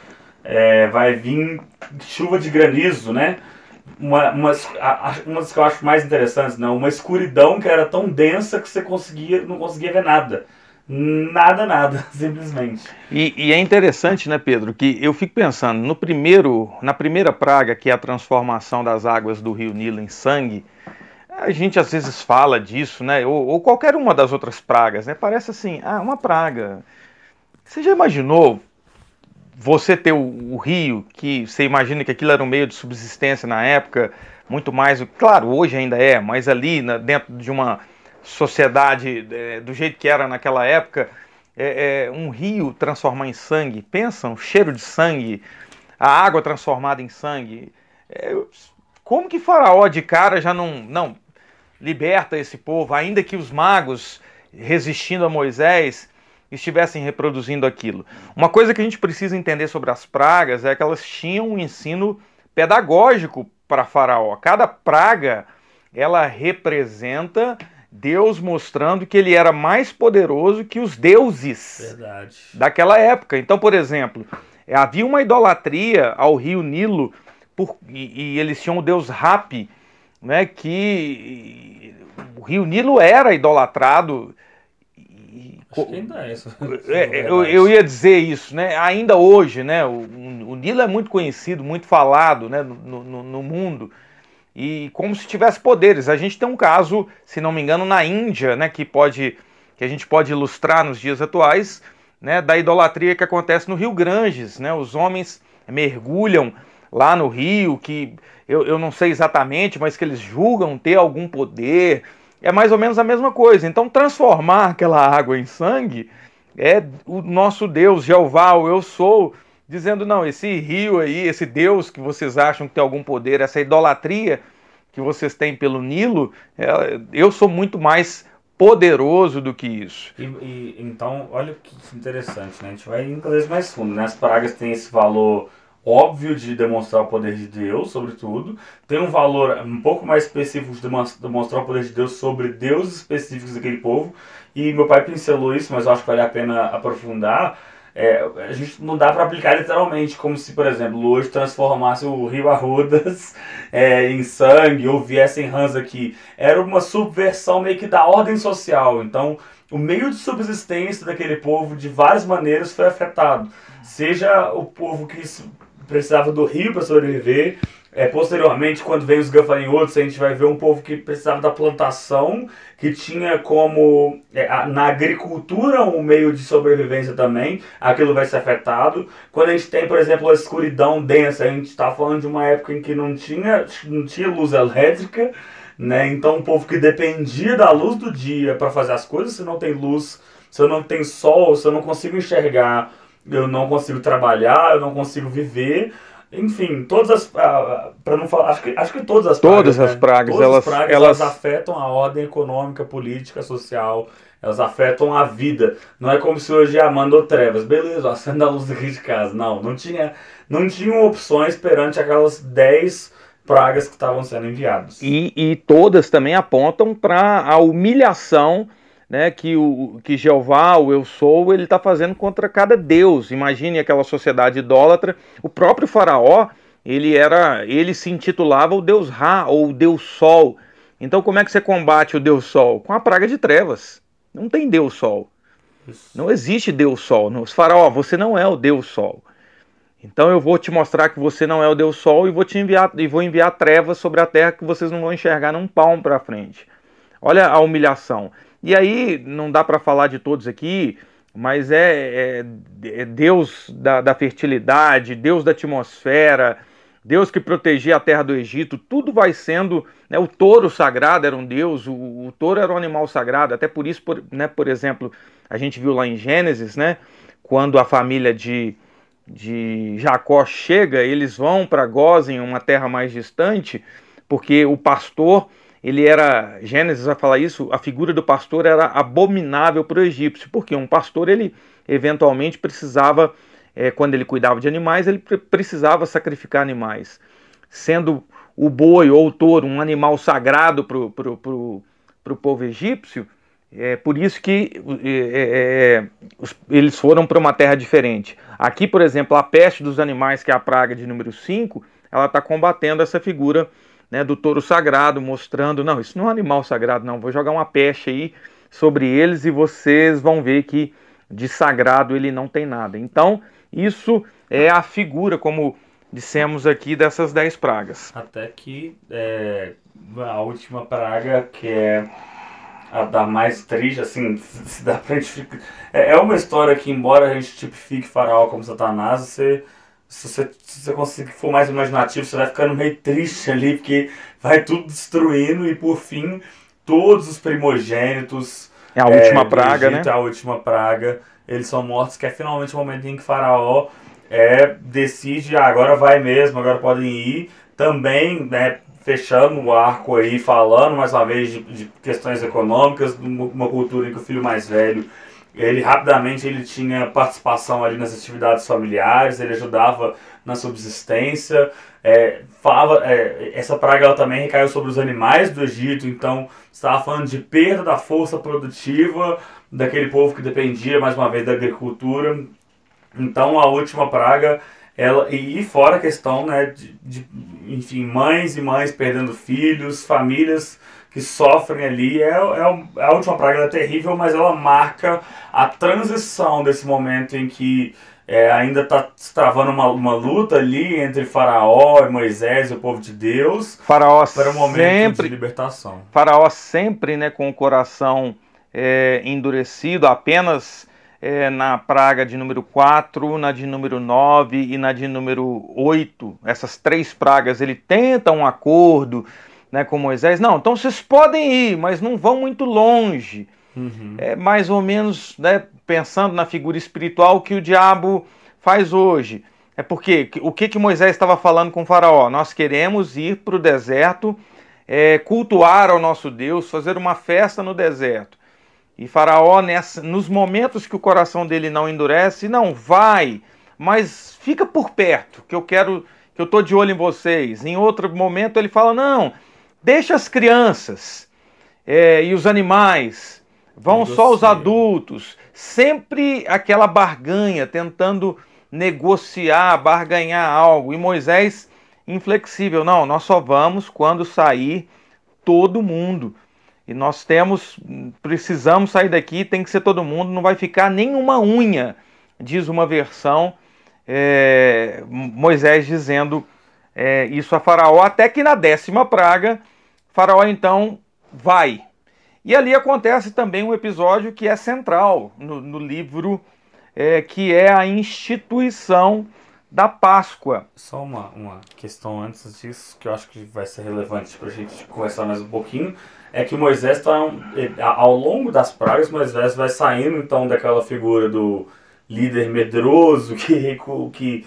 é, vai vir chuva de granizo, né? Uma, umas, umas que eu acho mais interessantes, não, uma escuridão que era tão densa que você conseguia, não conseguia ver nada. Nada, nada, simplesmente. E, e, é interessante, né, Pedro, que eu fico pensando, no primeiro, na primeira praga, que é a transformação das águas do rio Nilo em sangue, a gente às vezes fala disso, né? Ou, ou, qualquer uma das outras pragas, né? Parece assim, ah, uma praga. Você já imaginou você ter o, o, rio, que você imagina que aquilo era um meio de subsistência na época, muito mais, claro, hoje ainda é, mas ali na, dentro de uma sociedade é, do jeito que era naquela época, é, é, um rio transformar em sangue, pensam, cheiro de sangue, a água transformada em sangue. É, como que Faraó de cara já não, não liberta esse povo, ainda que os magos resistindo a Moisés estivessem reproduzindo aquilo. Uma coisa que a gente precisa entender sobre as pragas é que elas tinham um ensino pedagógico para Faraó. Cada praga ela representa Deus mostrando que ele era mais poderoso que os deuses Verdade. daquela época. Então, por exemplo, havia uma idolatria ao rio Nilo por, e, e, eles tinham o deus Rapi, né, que o rio Nilo era idolatrado. Acho que ainda é isso. É, eu, eu, ia dizer isso, né? Ainda hoje, né? O, o Nilo é muito conhecido, muito falado né? no, no, no mundo e como se tivesse poderes. A gente tem um caso, se não me engano, na Índia, né, que pode que a gente pode ilustrar nos dias atuais, né, da idolatria que acontece no Rio Granges, né? Os homens mergulham lá no rio, que eu, eu não sei exatamente, mas que eles julgam ter algum poder. É mais ou menos a mesma coisa. Então, transformar aquela água em sangue é o nosso Deus, Jeová, o eu sou, dizendo: não, esse rio aí, esse Deus que vocês acham que tem algum poder, essa idolatria que vocês têm pelo Nilo, é, eu sou muito mais poderoso do que isso. E, e, então, olha que interessante, né? A gente vai vez mais fundo, né? As pragas têm esse valor óbvio de demonstrar o poder de Deus, sobretudo. Tem um valor um pouco mais específico de demonstrar o poder de Deus sobre deuses específicos daquele povo. E meu pai pincelou isso, mas eu acho que vale a pena aprofundar é, a gente não dá para aplicar literalmente, como se, por exemplo, hoje transformasse o rio Arrudas é, em sangue ou viessem rãs aqui. Era uma subversão meio que da ordem social. Então, o meio de subsistência daquele povo, de várias maneiras, foi afetado. Seja o povo que precisava do rio para sobreviver, é, posteriormente, quando vem os gafanhotos, a gente vai ver um povo que precisava da plantação, que tinha como é, na agricultura um meio de sobrevivência também, aquilo vai ser afetado. Quando a gente tem, por exemplo, a escuridão densa, a gente está falando de uma época em que não tinha, não tinha luz elétrica, né? então um povo que dependia da luz do dia para fazer as coisas, se não tem luz, se não tem sol, se eu não consigo enxergar, eu não consigo trabalhar, eu não consigo viver. Enfim, todas as. para não falar. Acho que, acho que todas as todas pragas. As né? pragas todas elas, as pragas elas... elas afetam a ordem econômica, política, social. Elas afetam a vida. Não é como se hoje a ah, mandou trevas. Beleza, acenda a luz aqui de casa. Não, não tinha, não tinham opções perante aquelas 10 pragas que estavam sendo enviadas. E, e todas também apontam para a humilhação né, que o que Jeová, o eu sou, ele está fazendo contra cada deus. Imagine aquela sociedade idólatra. O próprio faraó, ele era, ele se intitulava o deus Ra ou o deus Sol. Então como é que você combate o deus Sol? Com a praga de trevas. Não tem deus Sol. Não existe deus Sol. Os faraó, você não é o deus Sol. Então eu vou te mostrar que você não é o deus Sol e vou te enviar e vou enviar trevas sobre a terra que vocês não vão enxergar num palmo para frente. Olha a humilhação. E aí, não dá para falar de todos aqui, mas é, é, é Deus da, da, fertilidade, Deus da atmosfera, Deus que protegia a terra do Egito, tudo vai sendo. Né, o touro sagrado era um Deus, o, o touro era um animal sagrado, até por isso, por, né, por exemplo, a gente viu lá em Gênesis, né, quando a família de, de Jacó chega, eles vão para Gozem, uma terra mais distante, porque o pastor ele era, Gênesis vai falar isso, a figura do pastor era abominável para o egípcio, porque um pastor ele eventualmente precisava, é, quando ele cuidava de animais, ele precisava sacrificar animais. Sendo o boi ou o touro um animal sagrado para o povo egípcio, é por isso que é, é, eles foram para uma terra diferente. Aqui, por exemplo, a peste dos animais, que é a praga de número 5, ela está combatendo essa figura né, do touro sagrado, mostrando, não, isso não é um animal sagrado, não, vou jogar uma peste aí sobre eles e vocês vão ver que de sagrado ele não tem nada. Então, isso é a figura, como dissemos aqui, dessas dez pragas. Até que é, a última praga, que é a da mais triste, assim, se dá pra gente... É, é uma história que, embora a gente tipifique faraó como Satanás, você se você, se você conseguir for mais imaginativo, você vai ficando meio triste ali, porque vai tudo destruindo e por fim todos os primogênitos. É a última é, praga, Egito, né? A última praga. Eles são mortos, que é finalmente o momento em que Faraó é, decide, ah, agora vai mesmo, agora podem ir. Também, né, fechando o arco aí, falando mais uma vez de, de questões econômicas, uma cultura em que o filho mais velho ele rapidamente ele tinha participação ali nas atividades familiares, ele ajudava na subsistência. É, falava, é, essa praga ela também recaiu sobre os animais do Egito, então estava falando de perda da força produtiva daquele povo que dependia mais uma vez da agricultura. Então a última praga ela e fora a questão né de, de enfim mães e mães perdendo filhos, famílias que sofrem ali. É, é, a última praga é terrível, mas ela marca a transição desse momento em que é, ainda está travando uma, uma luta ali entre Faraó e Moisés e o povo de Deus. Faraó para o momento sempre, de libertação. Faraó sempre né, com o coração é, endurecido, apenas é, na praga de número 4, na de número 9 e na de número 8. Essas três pragas, ele tenta um acordo né, com Moisés. Não, então vocês podem ir, mas não vão muito longe. Uhum. É mais ou menos né, pensando na figura espiritual que o diabo faz hoje. É porque o que, que Moisés estava falando com o Faraó? Nós queremos ir para o deserto, é, cultuar ao nosso Deus, fazer uma festa no deserto. E Faraó, nessa, nos momentos que o coração dele não endurece, não vai, mas fica por perto, que eu quero, que eu estou de olho em vocês. Em outro momento ele fala: não, Deixa as crianças é, e os animais, vão só os adultos. Sempre aquela barganha, tentando negociar, barganhar algo. E Moisés, inflexível, não, nós só vamos quando sair todo mundo. E nós temos, precisamos sair daqui, tem que ser todo mundo, não vai ficar nenhuma unha, diz uma versão, é, Moisés dizendo é, isso a Faraó, até que na décima praga Faraó então vai. E ali acontece também um episódio que é central no, no livro, é, que é a instituição da Páscoa. Só uma, uma questão antes disso, que eu acho que vai ser relevante para a gente conversar mais um pouquinho, é que Moisés está, ao longo das pragas, Moisés vai saindo então daquela figura do líder medroso, que, que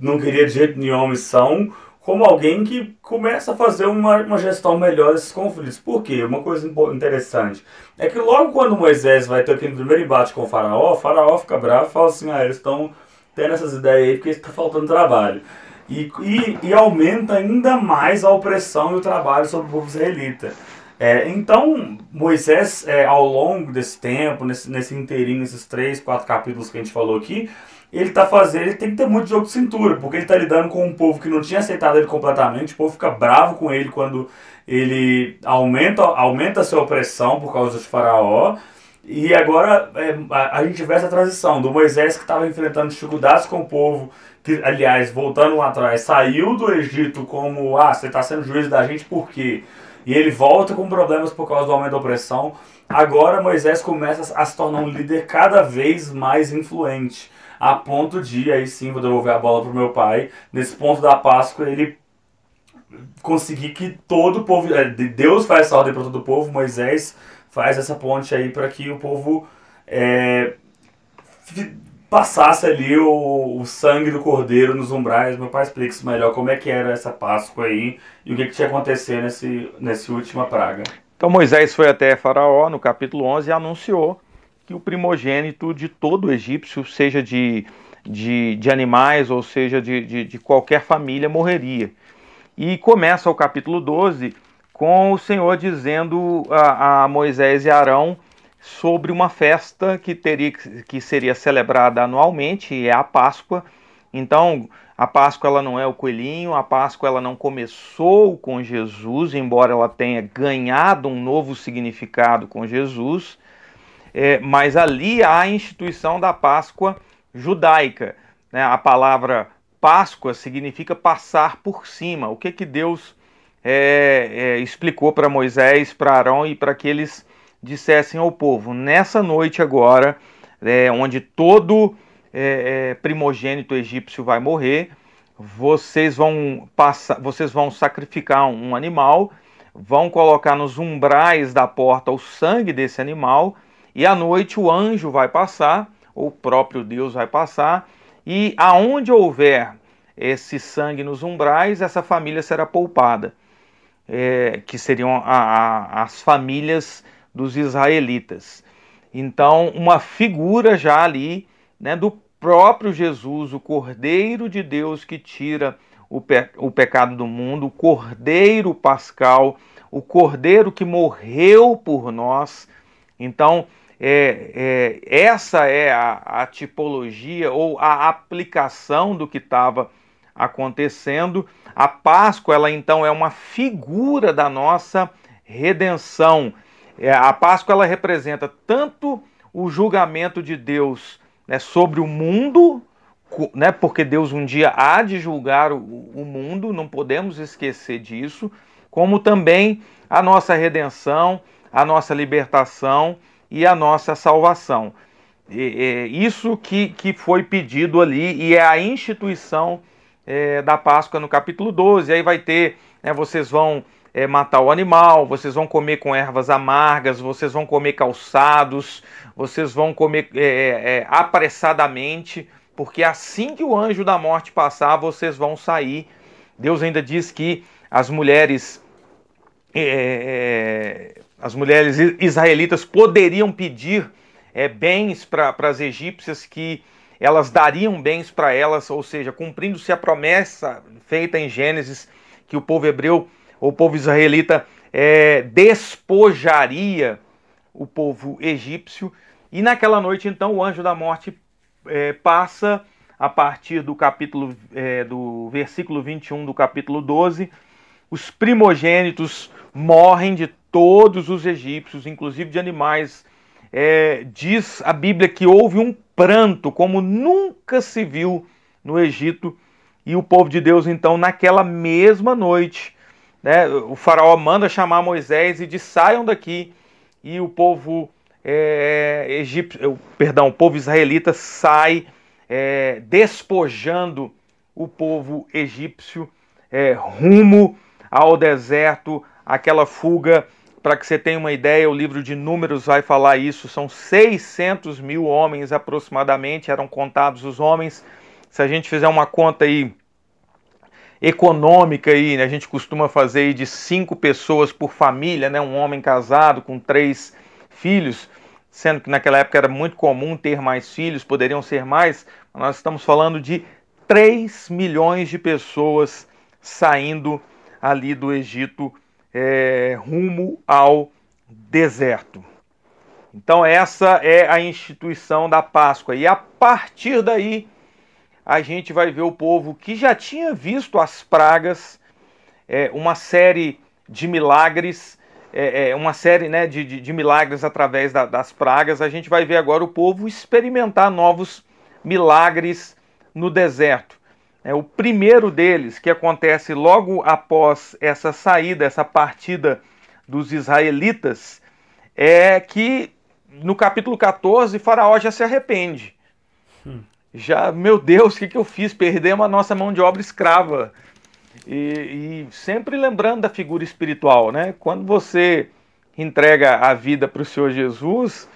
não queria de jeito nenhum missão, como alguém que começa a fazer uma, uma gestão melhor desses conflitos. Por quê? Uma coisa interessante é que logo quando Moisés vai ter aquele primeiro embate com o faraó, o faraó fica bravo e fala assim, ah, eles estão tendo essas ideias aí porque está faltando trabalho. E, e, e, aumenta ainda mais a opressão e o trabalho sobre o povo israelita. É, então, Moisés, é, ao longo desse tempo, nesse, nesse inteirinho, nesses três, quatro capítulos que a gente falou aqui, ele tá fazendo, ele tem que ter muito jogo de cintura, porque ele tá lidando com um povo que não tinha aceitado ele completamente, o povo fica bravo com ele quando ele aumenta, aumenta a sua opressão por causa de Faraó. E agora é, a, a, gente vê essa transição do Moisés que estava enfrentando dificuldades com o povo, que, aliás, voltando lá atrás, saiu do Egito como, ah, você está sendo juiz da gente por quê? E ele volta com problemas por causa do aumento da opressão. Agora Moisés começa a se tornar um líder cada vez mais influente a ponto de, aí sim, vou devolver a bola pro meu pai, nesse ponto da Páscoa, ele conseguir que todo o povo, é, Deus faz essa ordem para todo o povo, Moisés faz essa ponte aí para que o povo é, passasse ali o, o, sangue do cordeiro nos umbrais. Meu pai explica isso melhor, como é que era essa Páscoa aí e o que, que tinha acontecido nesse, nesse última praga. Então Moisés foi até Faraó, no capítulo 11, e anunciou que o primogênito de todo egípcio, seja de, de, de animais ou seja de, de, de qualquer família, morreria. E começa o capítulo 12 com o Senhor dizendo a, a, Moisés e Arão sobre uma festa que teria que seria celebrada anualmente, é a Páscoa. Então, a Páscoa ela não é o coelhinho, a Páscoa ela não começou com Jesus, embora ela tenha ganhado um novo significado com Jesus é, mas ali há a instituição da Páscoa judaica. Né? A palavra Páscoa significa passar por cima. O que, que Deus é, é, explicou para Moisés, para Arão e para que eles dissessem ao povo: nessa noite agora, é, onde todo é, é, primogênito egípcio vai morrer, vocês vão passar, vocês vão sacrificar um animal, vão colocar nos umbrais da porta o sangue desse animal e à noite o anjo vai passar, o próprio Deus vai passar, e aonde houver esse sangue nos umbrais, essa família será poupada, é, que seriam a, a, as famílias dos israelitas. Então, uma figura já ali né, do próprio Jesus, o Cordeiro de Deus que tira o, pe o pecado do mundo, o Cordeiro Pascal, o Cordeiro que morreu por nós. Então, é, é, essa é a, a tipologia ou a aplicação do que estava acontecendo. A Páscoa, ela então é uma figura da nossa redenção. É, a Páscoa ela representa tanto o julgamento de Deus né, sobre o mundo, né, porque Deus um dia há de julgar o, o mundo, não podemos esquecer disso, como também a nossa redenção, a nossa libertação e a nossa salvação. Isso que, que foi pedido ali e é a instituição é, da Páscoa no capítulo 12. Aí vai ter, né, vocês vão é, matar o animal, vocês vão comer com ervas amargas, vocês vão comer calçados, vocês vão comer é, é, é apressadamente, porque assim que o anjo da morte passar, vocês vão sair. Deus ainda diz que as mulheres é, é as mulheres israelitas poderiam pedir é, bens para as egípcias que elas dariam bens para elas, ou seja, cumprindo-se a promessa feita em Gênesis que o povo hebreu, o povo israelita, é, despojaria o povo egípcio. E naquela noite, então, o anjo da morte é, passa a partir do capítulo, é, do versículo 21 do capítulo 12, os primogênitos morrem de todos os egípcios, inclusive de animais. É, diz a Bíblia que houve um pranto como nunca se viu no Egito. E o povo de Deus, então, naquela mesma noite, né, o faraó manda chamar Moisés e diz: saiam daqui. E o povo é, egípcio, perdão, o povo israelita sai é, despojando o povo egípcio é, rumo ao deserto, aquela fuga para que você tenha uma ideia, o livro de Números vai falar isso. São 600 mil homens aproximadamente, eram contados os homens. Se a gente fizer uma conta aí econômica aí, né, a gente costuma fazer aí de cinco pessoas por família, né, um homem casado com três filhos, sendo que naquela época era muito comum ter mais filhos, poderiam ser mais. Nós estamos falando de 3 milhões de pessoas saindo ali do Egito é, rumo ao deserto. Então, essa é a instituição da Páscoa. E a partir daí, a gente vai ver o povo que já tinha visto as pragas, é, uma série de milagres, é, é, uma série né, de, de, de milagres através da, das pragas. A gente vai ver agora o povo experimentar novos milagres no deserto. É, o primeiro deles, que acontece logo após essa saída, essa partida dos israelitas, é que no capítulo 14, Faraó já se arrepende. Hum. Já, meu Deus, o que, que eu fiz? Perdemos a nossa mão de obra escrava. E, e sempre lembrando da figura espiritual, né? Quando você entrega a vida para o Senhor Jesus,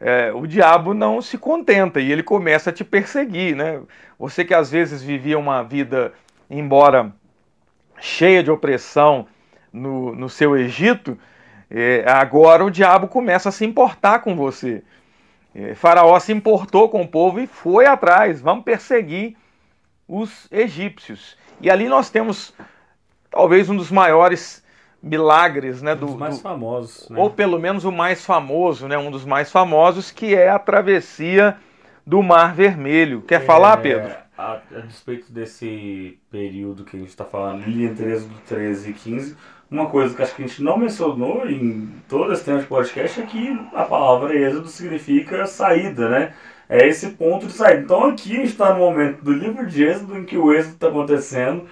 é, o diabo não se contenta e ele começa a te perseguir, né? Você que às vezes vivia uma vida, embora cheia de opressão no, no seu Egito, é, agora o diabo começa a se importar com você. É, faraó se importou com o povo e foi atrás, vamos perseguir os egípcios. E ali nós temos talvez um dos maiores milagres, né? Um dos mais do, famosos. Né? Ou pelo menos o mais famoso, né? Um dos mais famosos, que é a travessia do Mar Vermelho. Quer é, falar, Pedro? A, a, despeito desse período que a gente está falando, ali entre do 13 e 15, uma coisa que acho que a gente não mencionou em todo esse tempo de podcast é que a palavra êxodo significa saída, né? É esse ponto de saída. Então aqui a gente está no momento do livro de êxodo em que o êxodo está acontecendo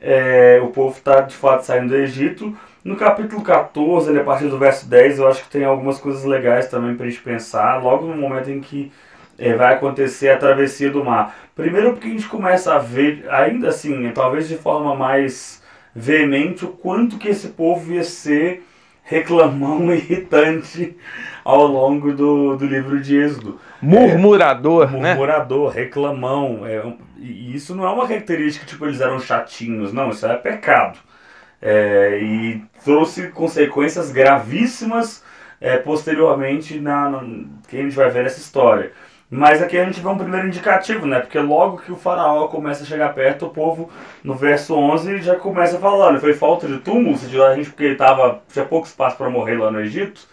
é, o povo está de fato saindo do Egito. No capítulo 14, a partir do verso 10, eu acho que tem algumas coisas legais também para a gente pensar, logo no momento em que é, vai acontecer a travessia do mar. Primeiro, porque a gente começa a ver, ainda assim, talvez de forma mais veemente, o quanto que esse povo ia ser reclamão irritante ao longo do, do livro de Êxodo. Murmurador, é, né? Murmurador, reclamão. É, e isso não é uma característica tipo eles eram chatinhos, não, isso é pecado. É, e trouxe consequências gravíssimas é, posteriormente na, na, que a gente vai ver nessa história. Mas aqui a gente vê um primeiro indicativo, né? Porque logo que o faraó começa a chegar perto, o povo, no verso 11, já começa falando. Foi falta de túmulo, a gente, porque ele tava, tinha pouco espaço para morrer lá no Egito.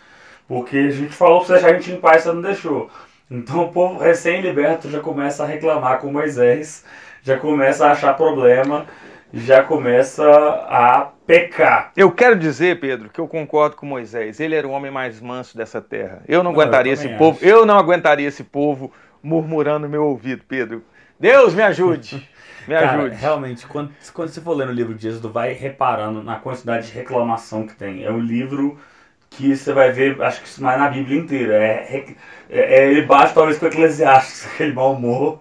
Porque a gente falou para você deixar a gente em paz, você não deixou. Então o povo recém-liberto já começa a reclamar com Moisés, já começa a achar problema, já começa a pecar. Eu quero dizer, Pedro, que eu concordo com Moisés. Ele era o homem mais manso dessa terra. Eu não, aguentaria eu esse acho. povo. Eu não aguentaria esse povo murmurando no meu ouvido, Pedro. Deus me ajude. Me Cara, ajude. Realmente, quando, quando você for lendo o livro de Êxodo, vai reparando na quantidade de reclamação que tem. É um livro que você vai ver, acho que isso mais na Bíblia inteira. É, é, é ele bate talvez com o Eclesiastes, aquele mau humor,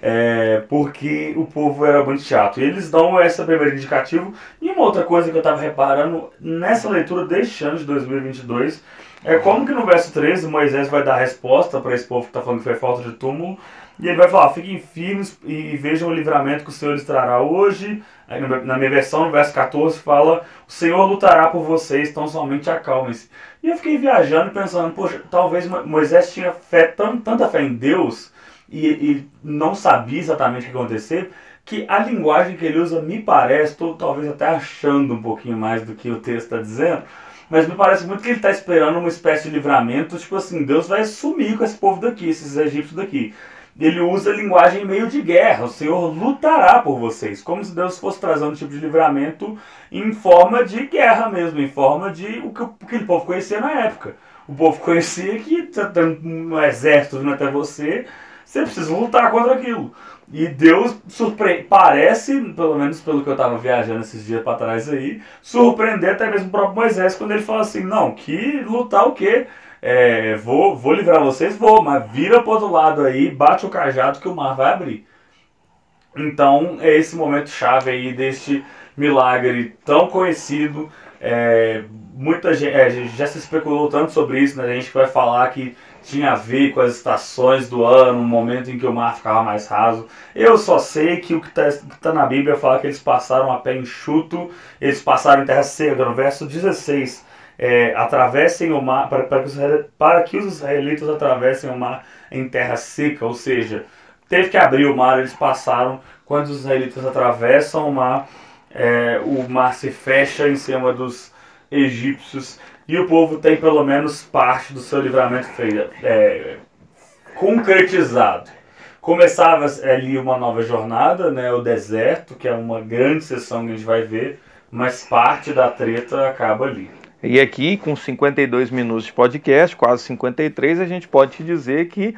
é, porque o povo era muito chato. E eles dão essa primeira indicativo. E uma outra coisa que eu estava reparando nessa leitura deste ano de 2022 é como que no verso 13 Moisés vai dar resposta para esse povo que está falando que foi falta de túmulo. E ele vai falar: fiquem firmes e vejam o livramento que o Senhor lhes trará hoje. Na minha versão, no verso 14, fala: O Senhor lutará por vocês, então somente acalmem-se. E eu fiquei viajando pensando: poxa, talvez Moisés tinha fé, tanta fé em Deus e, e não sabia exatamente o que ia acontecer, que a linguagem que ele usa me parece, estou talvez até achando um pouquinho mais do que o texto está dizendo, mas me parece muito que ele está esperando uma espécie de livramento, tipo assim, Deus vai sumir com esse povo daqui, esses egípcios daqui ele usa linguagem meio de guerra. O Senhor lutará por vocês, como se Deus fosse trazer um tipo de livramento em forma de guerra mesmo, em forma de o que aquele povo conhecia na época. O povo conhecia que tá tendo um exército vindo até você, você precisa lutar contra aquilo. E Deus surpreende, parece, pelo menos pelo que eu estava viajando esses dias para trás aí, surpreender até mesmo o próprio Moisés quando ele fala assim: não, que lutar o quê? É, vou, vou livrar vocês, vou, mas vira pro outro lado aí, bate o cajado que o mar vai abrir. Então é esse momento chave aí deste milagre tão conhecido. É, muita gente é, já se especulou tanto sobre isso, né? A gente vai falar que tinha a ver com as estações do ano, um momento em que o mar ficava mais raso. Eu só sei que o que está tá na Bíblia fala que eles passaram a pé enxuto, eles passaram em terra seca, no verso 16 é, atravessem o mar, para, para, que os, para que os israelitas atravessem o mar em terra seca, ou seja, teve que abrir o mar, eles passaram, quando os israelitas atravessam o mar, é, o mar se fecha em cima dos egípcios e o povo tem pelo menos parte do seu livramento feito, é, concretizado. Começava ali uma nova jornada, né, o deserto, que é uma grande sessão que a gente vai ver, mas parte da treta acaba ali. E aqui, com 52 minutos de podcast, quase 53, a gente pode te dizer que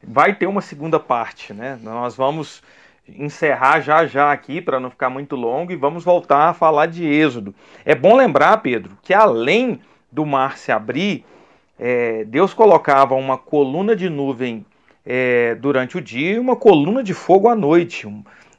vai ter uma segunda parte, né? Nós vamos encerrar já já aqui para não ficar muito longo e vamos voltar a falar de Êxodo. É bom lembrar, Pedro, que além do mar se abrir, é, Deus colocava uma coluna de nuvem é, durante o dia e uma coluna de fogo à noite.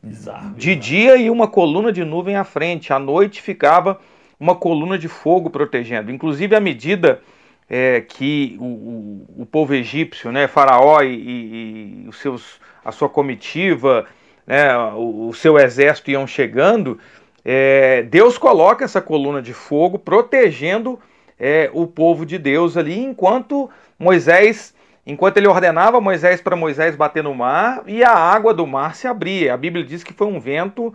Bizarro, de bizarro. dia e uma coluna de nuvem à frente. À noite ficava uma coluna de fogo protegendo. Inclusive, à medida é, que o, o, povo egípcio, né, Faraó e, e, e, os seus, a sua comitiva, né, o, o seu exército iam chegando, é, Deus coloca essa coluna de fogo protegendo é, o povo de Deus ali, enquanto Moisés, enquanto ele ordenava Moisés para Moisés bater no mar e a água do mar se abria. A Bíblia diz que foi um vento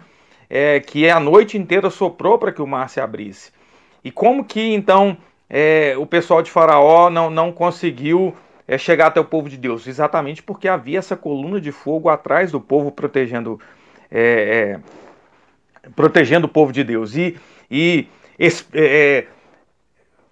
é, que a noite inteira soprou para que o mar se abrisse. E como que então é, o pessoal de Faraó não, não conseguiu é, chegar até o povo de Deus? Exatamente porque havia essa coluna de fogo atrás do povo protegendo, é, é, protegendo o povo de Deus. E, e é,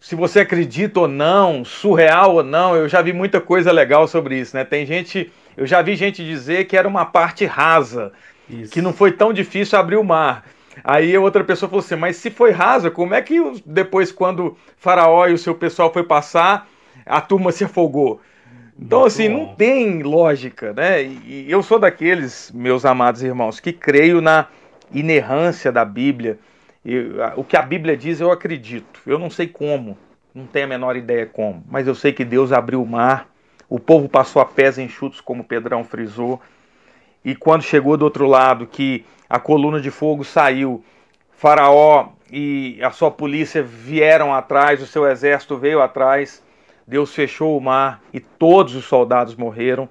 se você acredita ou não, surreal ou não, eu já vi muita coisa legal sobre isso, né? Tem gente, eu já vi gente dizer que era uma parte rasa isso. que não foi tão difícil abrir o mar. Aí outra pessoa falou assim: Mas se foi rasa, como é que depois, quando Faraó e o seu pessoal foi passar, a turma se afogou? Então, Muito assim, bom. não tem lógica, né? E eu sou daqueles, meus amados irmãos, que creio na inerrância da Bíblia. o que a Bíblia diz, eu acredito. Eu não sei como, não tenho a menor ideia como, mas eu sei que Deus abriu o mar, o povo passou a pés enxutos, como Pedrão frisou e quando chegou do outro lado, que a coluna de fogo saiu, Faraó e a sua polícia vieram atrás, o seu exército veio atrás, Deus fechou o mar e todos os soldados morreram.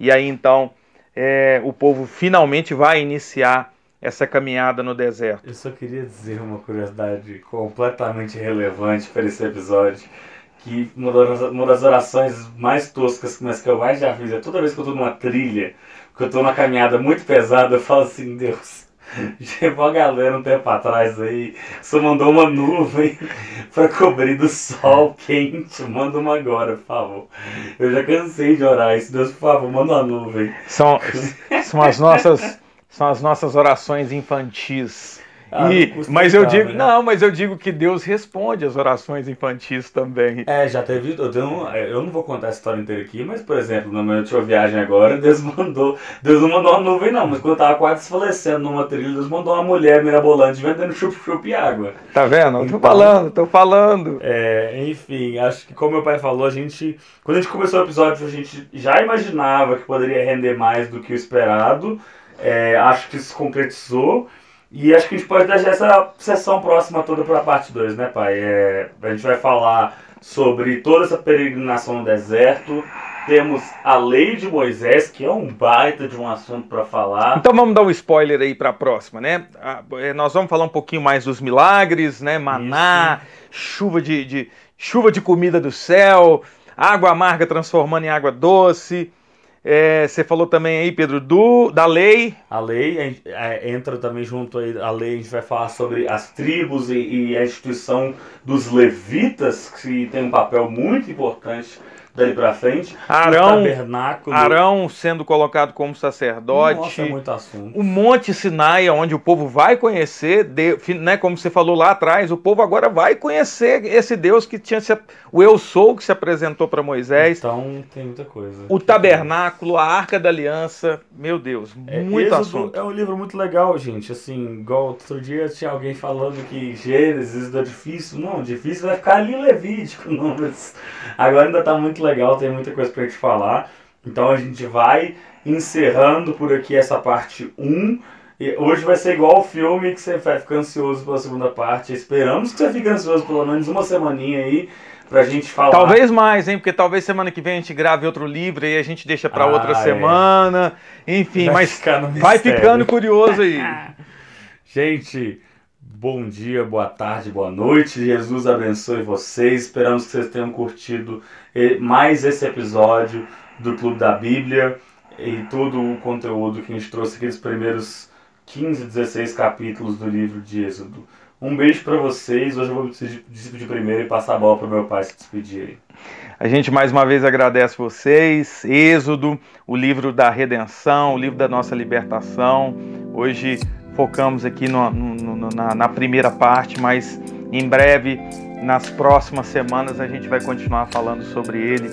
E aí então é, o povo finalmente vai iniciar essa caminhada no deserto. Eu só queria dizer uma curiosidade completamente relevante para esse episódio. Que uma das, uma das orações mais toscas, mas que eu mais já fiz, é toda vez que eu estou numa trilha, que eu estou numa caminhada muito pesada, eu falo assim, Deus, Chegou a galera um tempo atrás aí, só mandou uma nuvem para cobrir do sol quente. Manda uma agora, por favor. Eu já cansei de orar isso. Deus, por favor, manda uma nuvem. São, são, as, nossas, são as nossas orações infantis. Ah, e, mas eu digo, né? não, mas eu digo que Deus responde as orações infantis também. É, já teve, eu, tenho, eu não vou contar a história inteira aqui, mas por exemplo, na minha última viagem agora, Deus mandou, Deus não mandou uma nuvem não, mas quando eu tava quase desfalecendo numa trilha, Deus mandou uma mulher mirabolante vendendo chup-chup e água. Tá vendo? Então, tô falando, tô falando. É, enfim, acho que como meu pai falou, a gente, quando a gente começou o episódio, a gente já imaginava que poderia render mais do que o esperado. É, acho que se concretizou. E acho que a gente pode deixar essa sessão próxima toda para a parte 2, né, pai? É, a gente vai falar sobre toda essa peregrinação no deserto. Temos a lei de Moisés, que é um baita de um assunto para falar. Então vamos dar um spoiler aí para a próxima, né? É, nós vamos falar um pouquinho mais dos milagres, né? Maná, Isso. chuva de, de, chuva de comida do céu, água amarga transformando em água doce. É, você falou também aí, Pedro, do, da lei. A lei é, entra também junto aí, a lei, a gente vai falar sobre as tribos e, e a instituição dos levitas, que tem um papel muito importante daí para frente. Arão. Arão sendo colocado como sacerdote. Nossa, é muito assunto. O Monte Sinai, onde o povo vai conhecer, Deus, né, como você falou lá atrás, o povo agora vai conhecer esse Deus que tinha se, o Eu Sou que se apresentou para Moisés. Então tem muita coisa. O tabernáculo, a Arca da Aliança, meu Deus, é, muito assunto. É um livro muito legal, gente. Assim, igual outro dia tinha alguém falando que Gênesis é difícil. Não, difícil vai ficar ali Levítico, não, mas agora ainda tá muito legal legal, tem muita coisa pra gente falar. Então a gente vai encerrando por aqui essa parte 1. E hoje vai ser igual o filme que você vai ficar ansioso pela segunda parte. Esperamos que você fique ansioso pelo menos uma semaninha aí pra gente falar. Talvez mais, hein? Porque talvez semana que vem a gente grave outro livro e a gente deixa pra ah, outra é. semana. Enfim, vai mas vai ficando curioso aí. gente, bom dia, boa tarde, boa noite. Jesus abençoe vocês. Esperamos que vocês tenham curtido mais esse episódio do Clube da Bíblia e todo o conteúdo que a gente trouxe aqui nos primeiros 15, 16 capítulos do livro de Êxodo. Um beijo para vocês. Hoje eu vou despedir primeiro e passar a bola para meu pai se despedir aí. A gente mais uma vez agradece vocês. Êxodo, o livro da redenção, o livro da nossa libertação. Hoje focamos aqui no, no, na, na primeira parte, mas em breve nas próximas semanas a gente vai continuar falando sobre ele.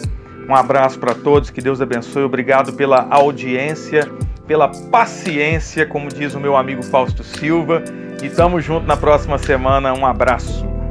Um abraço para todos, que Deus abençoe. Obrigado pela audiência, pela paciência, como diz o meu amigo Fausto Silva. E estamos juntos na próxima semana. Um abraço.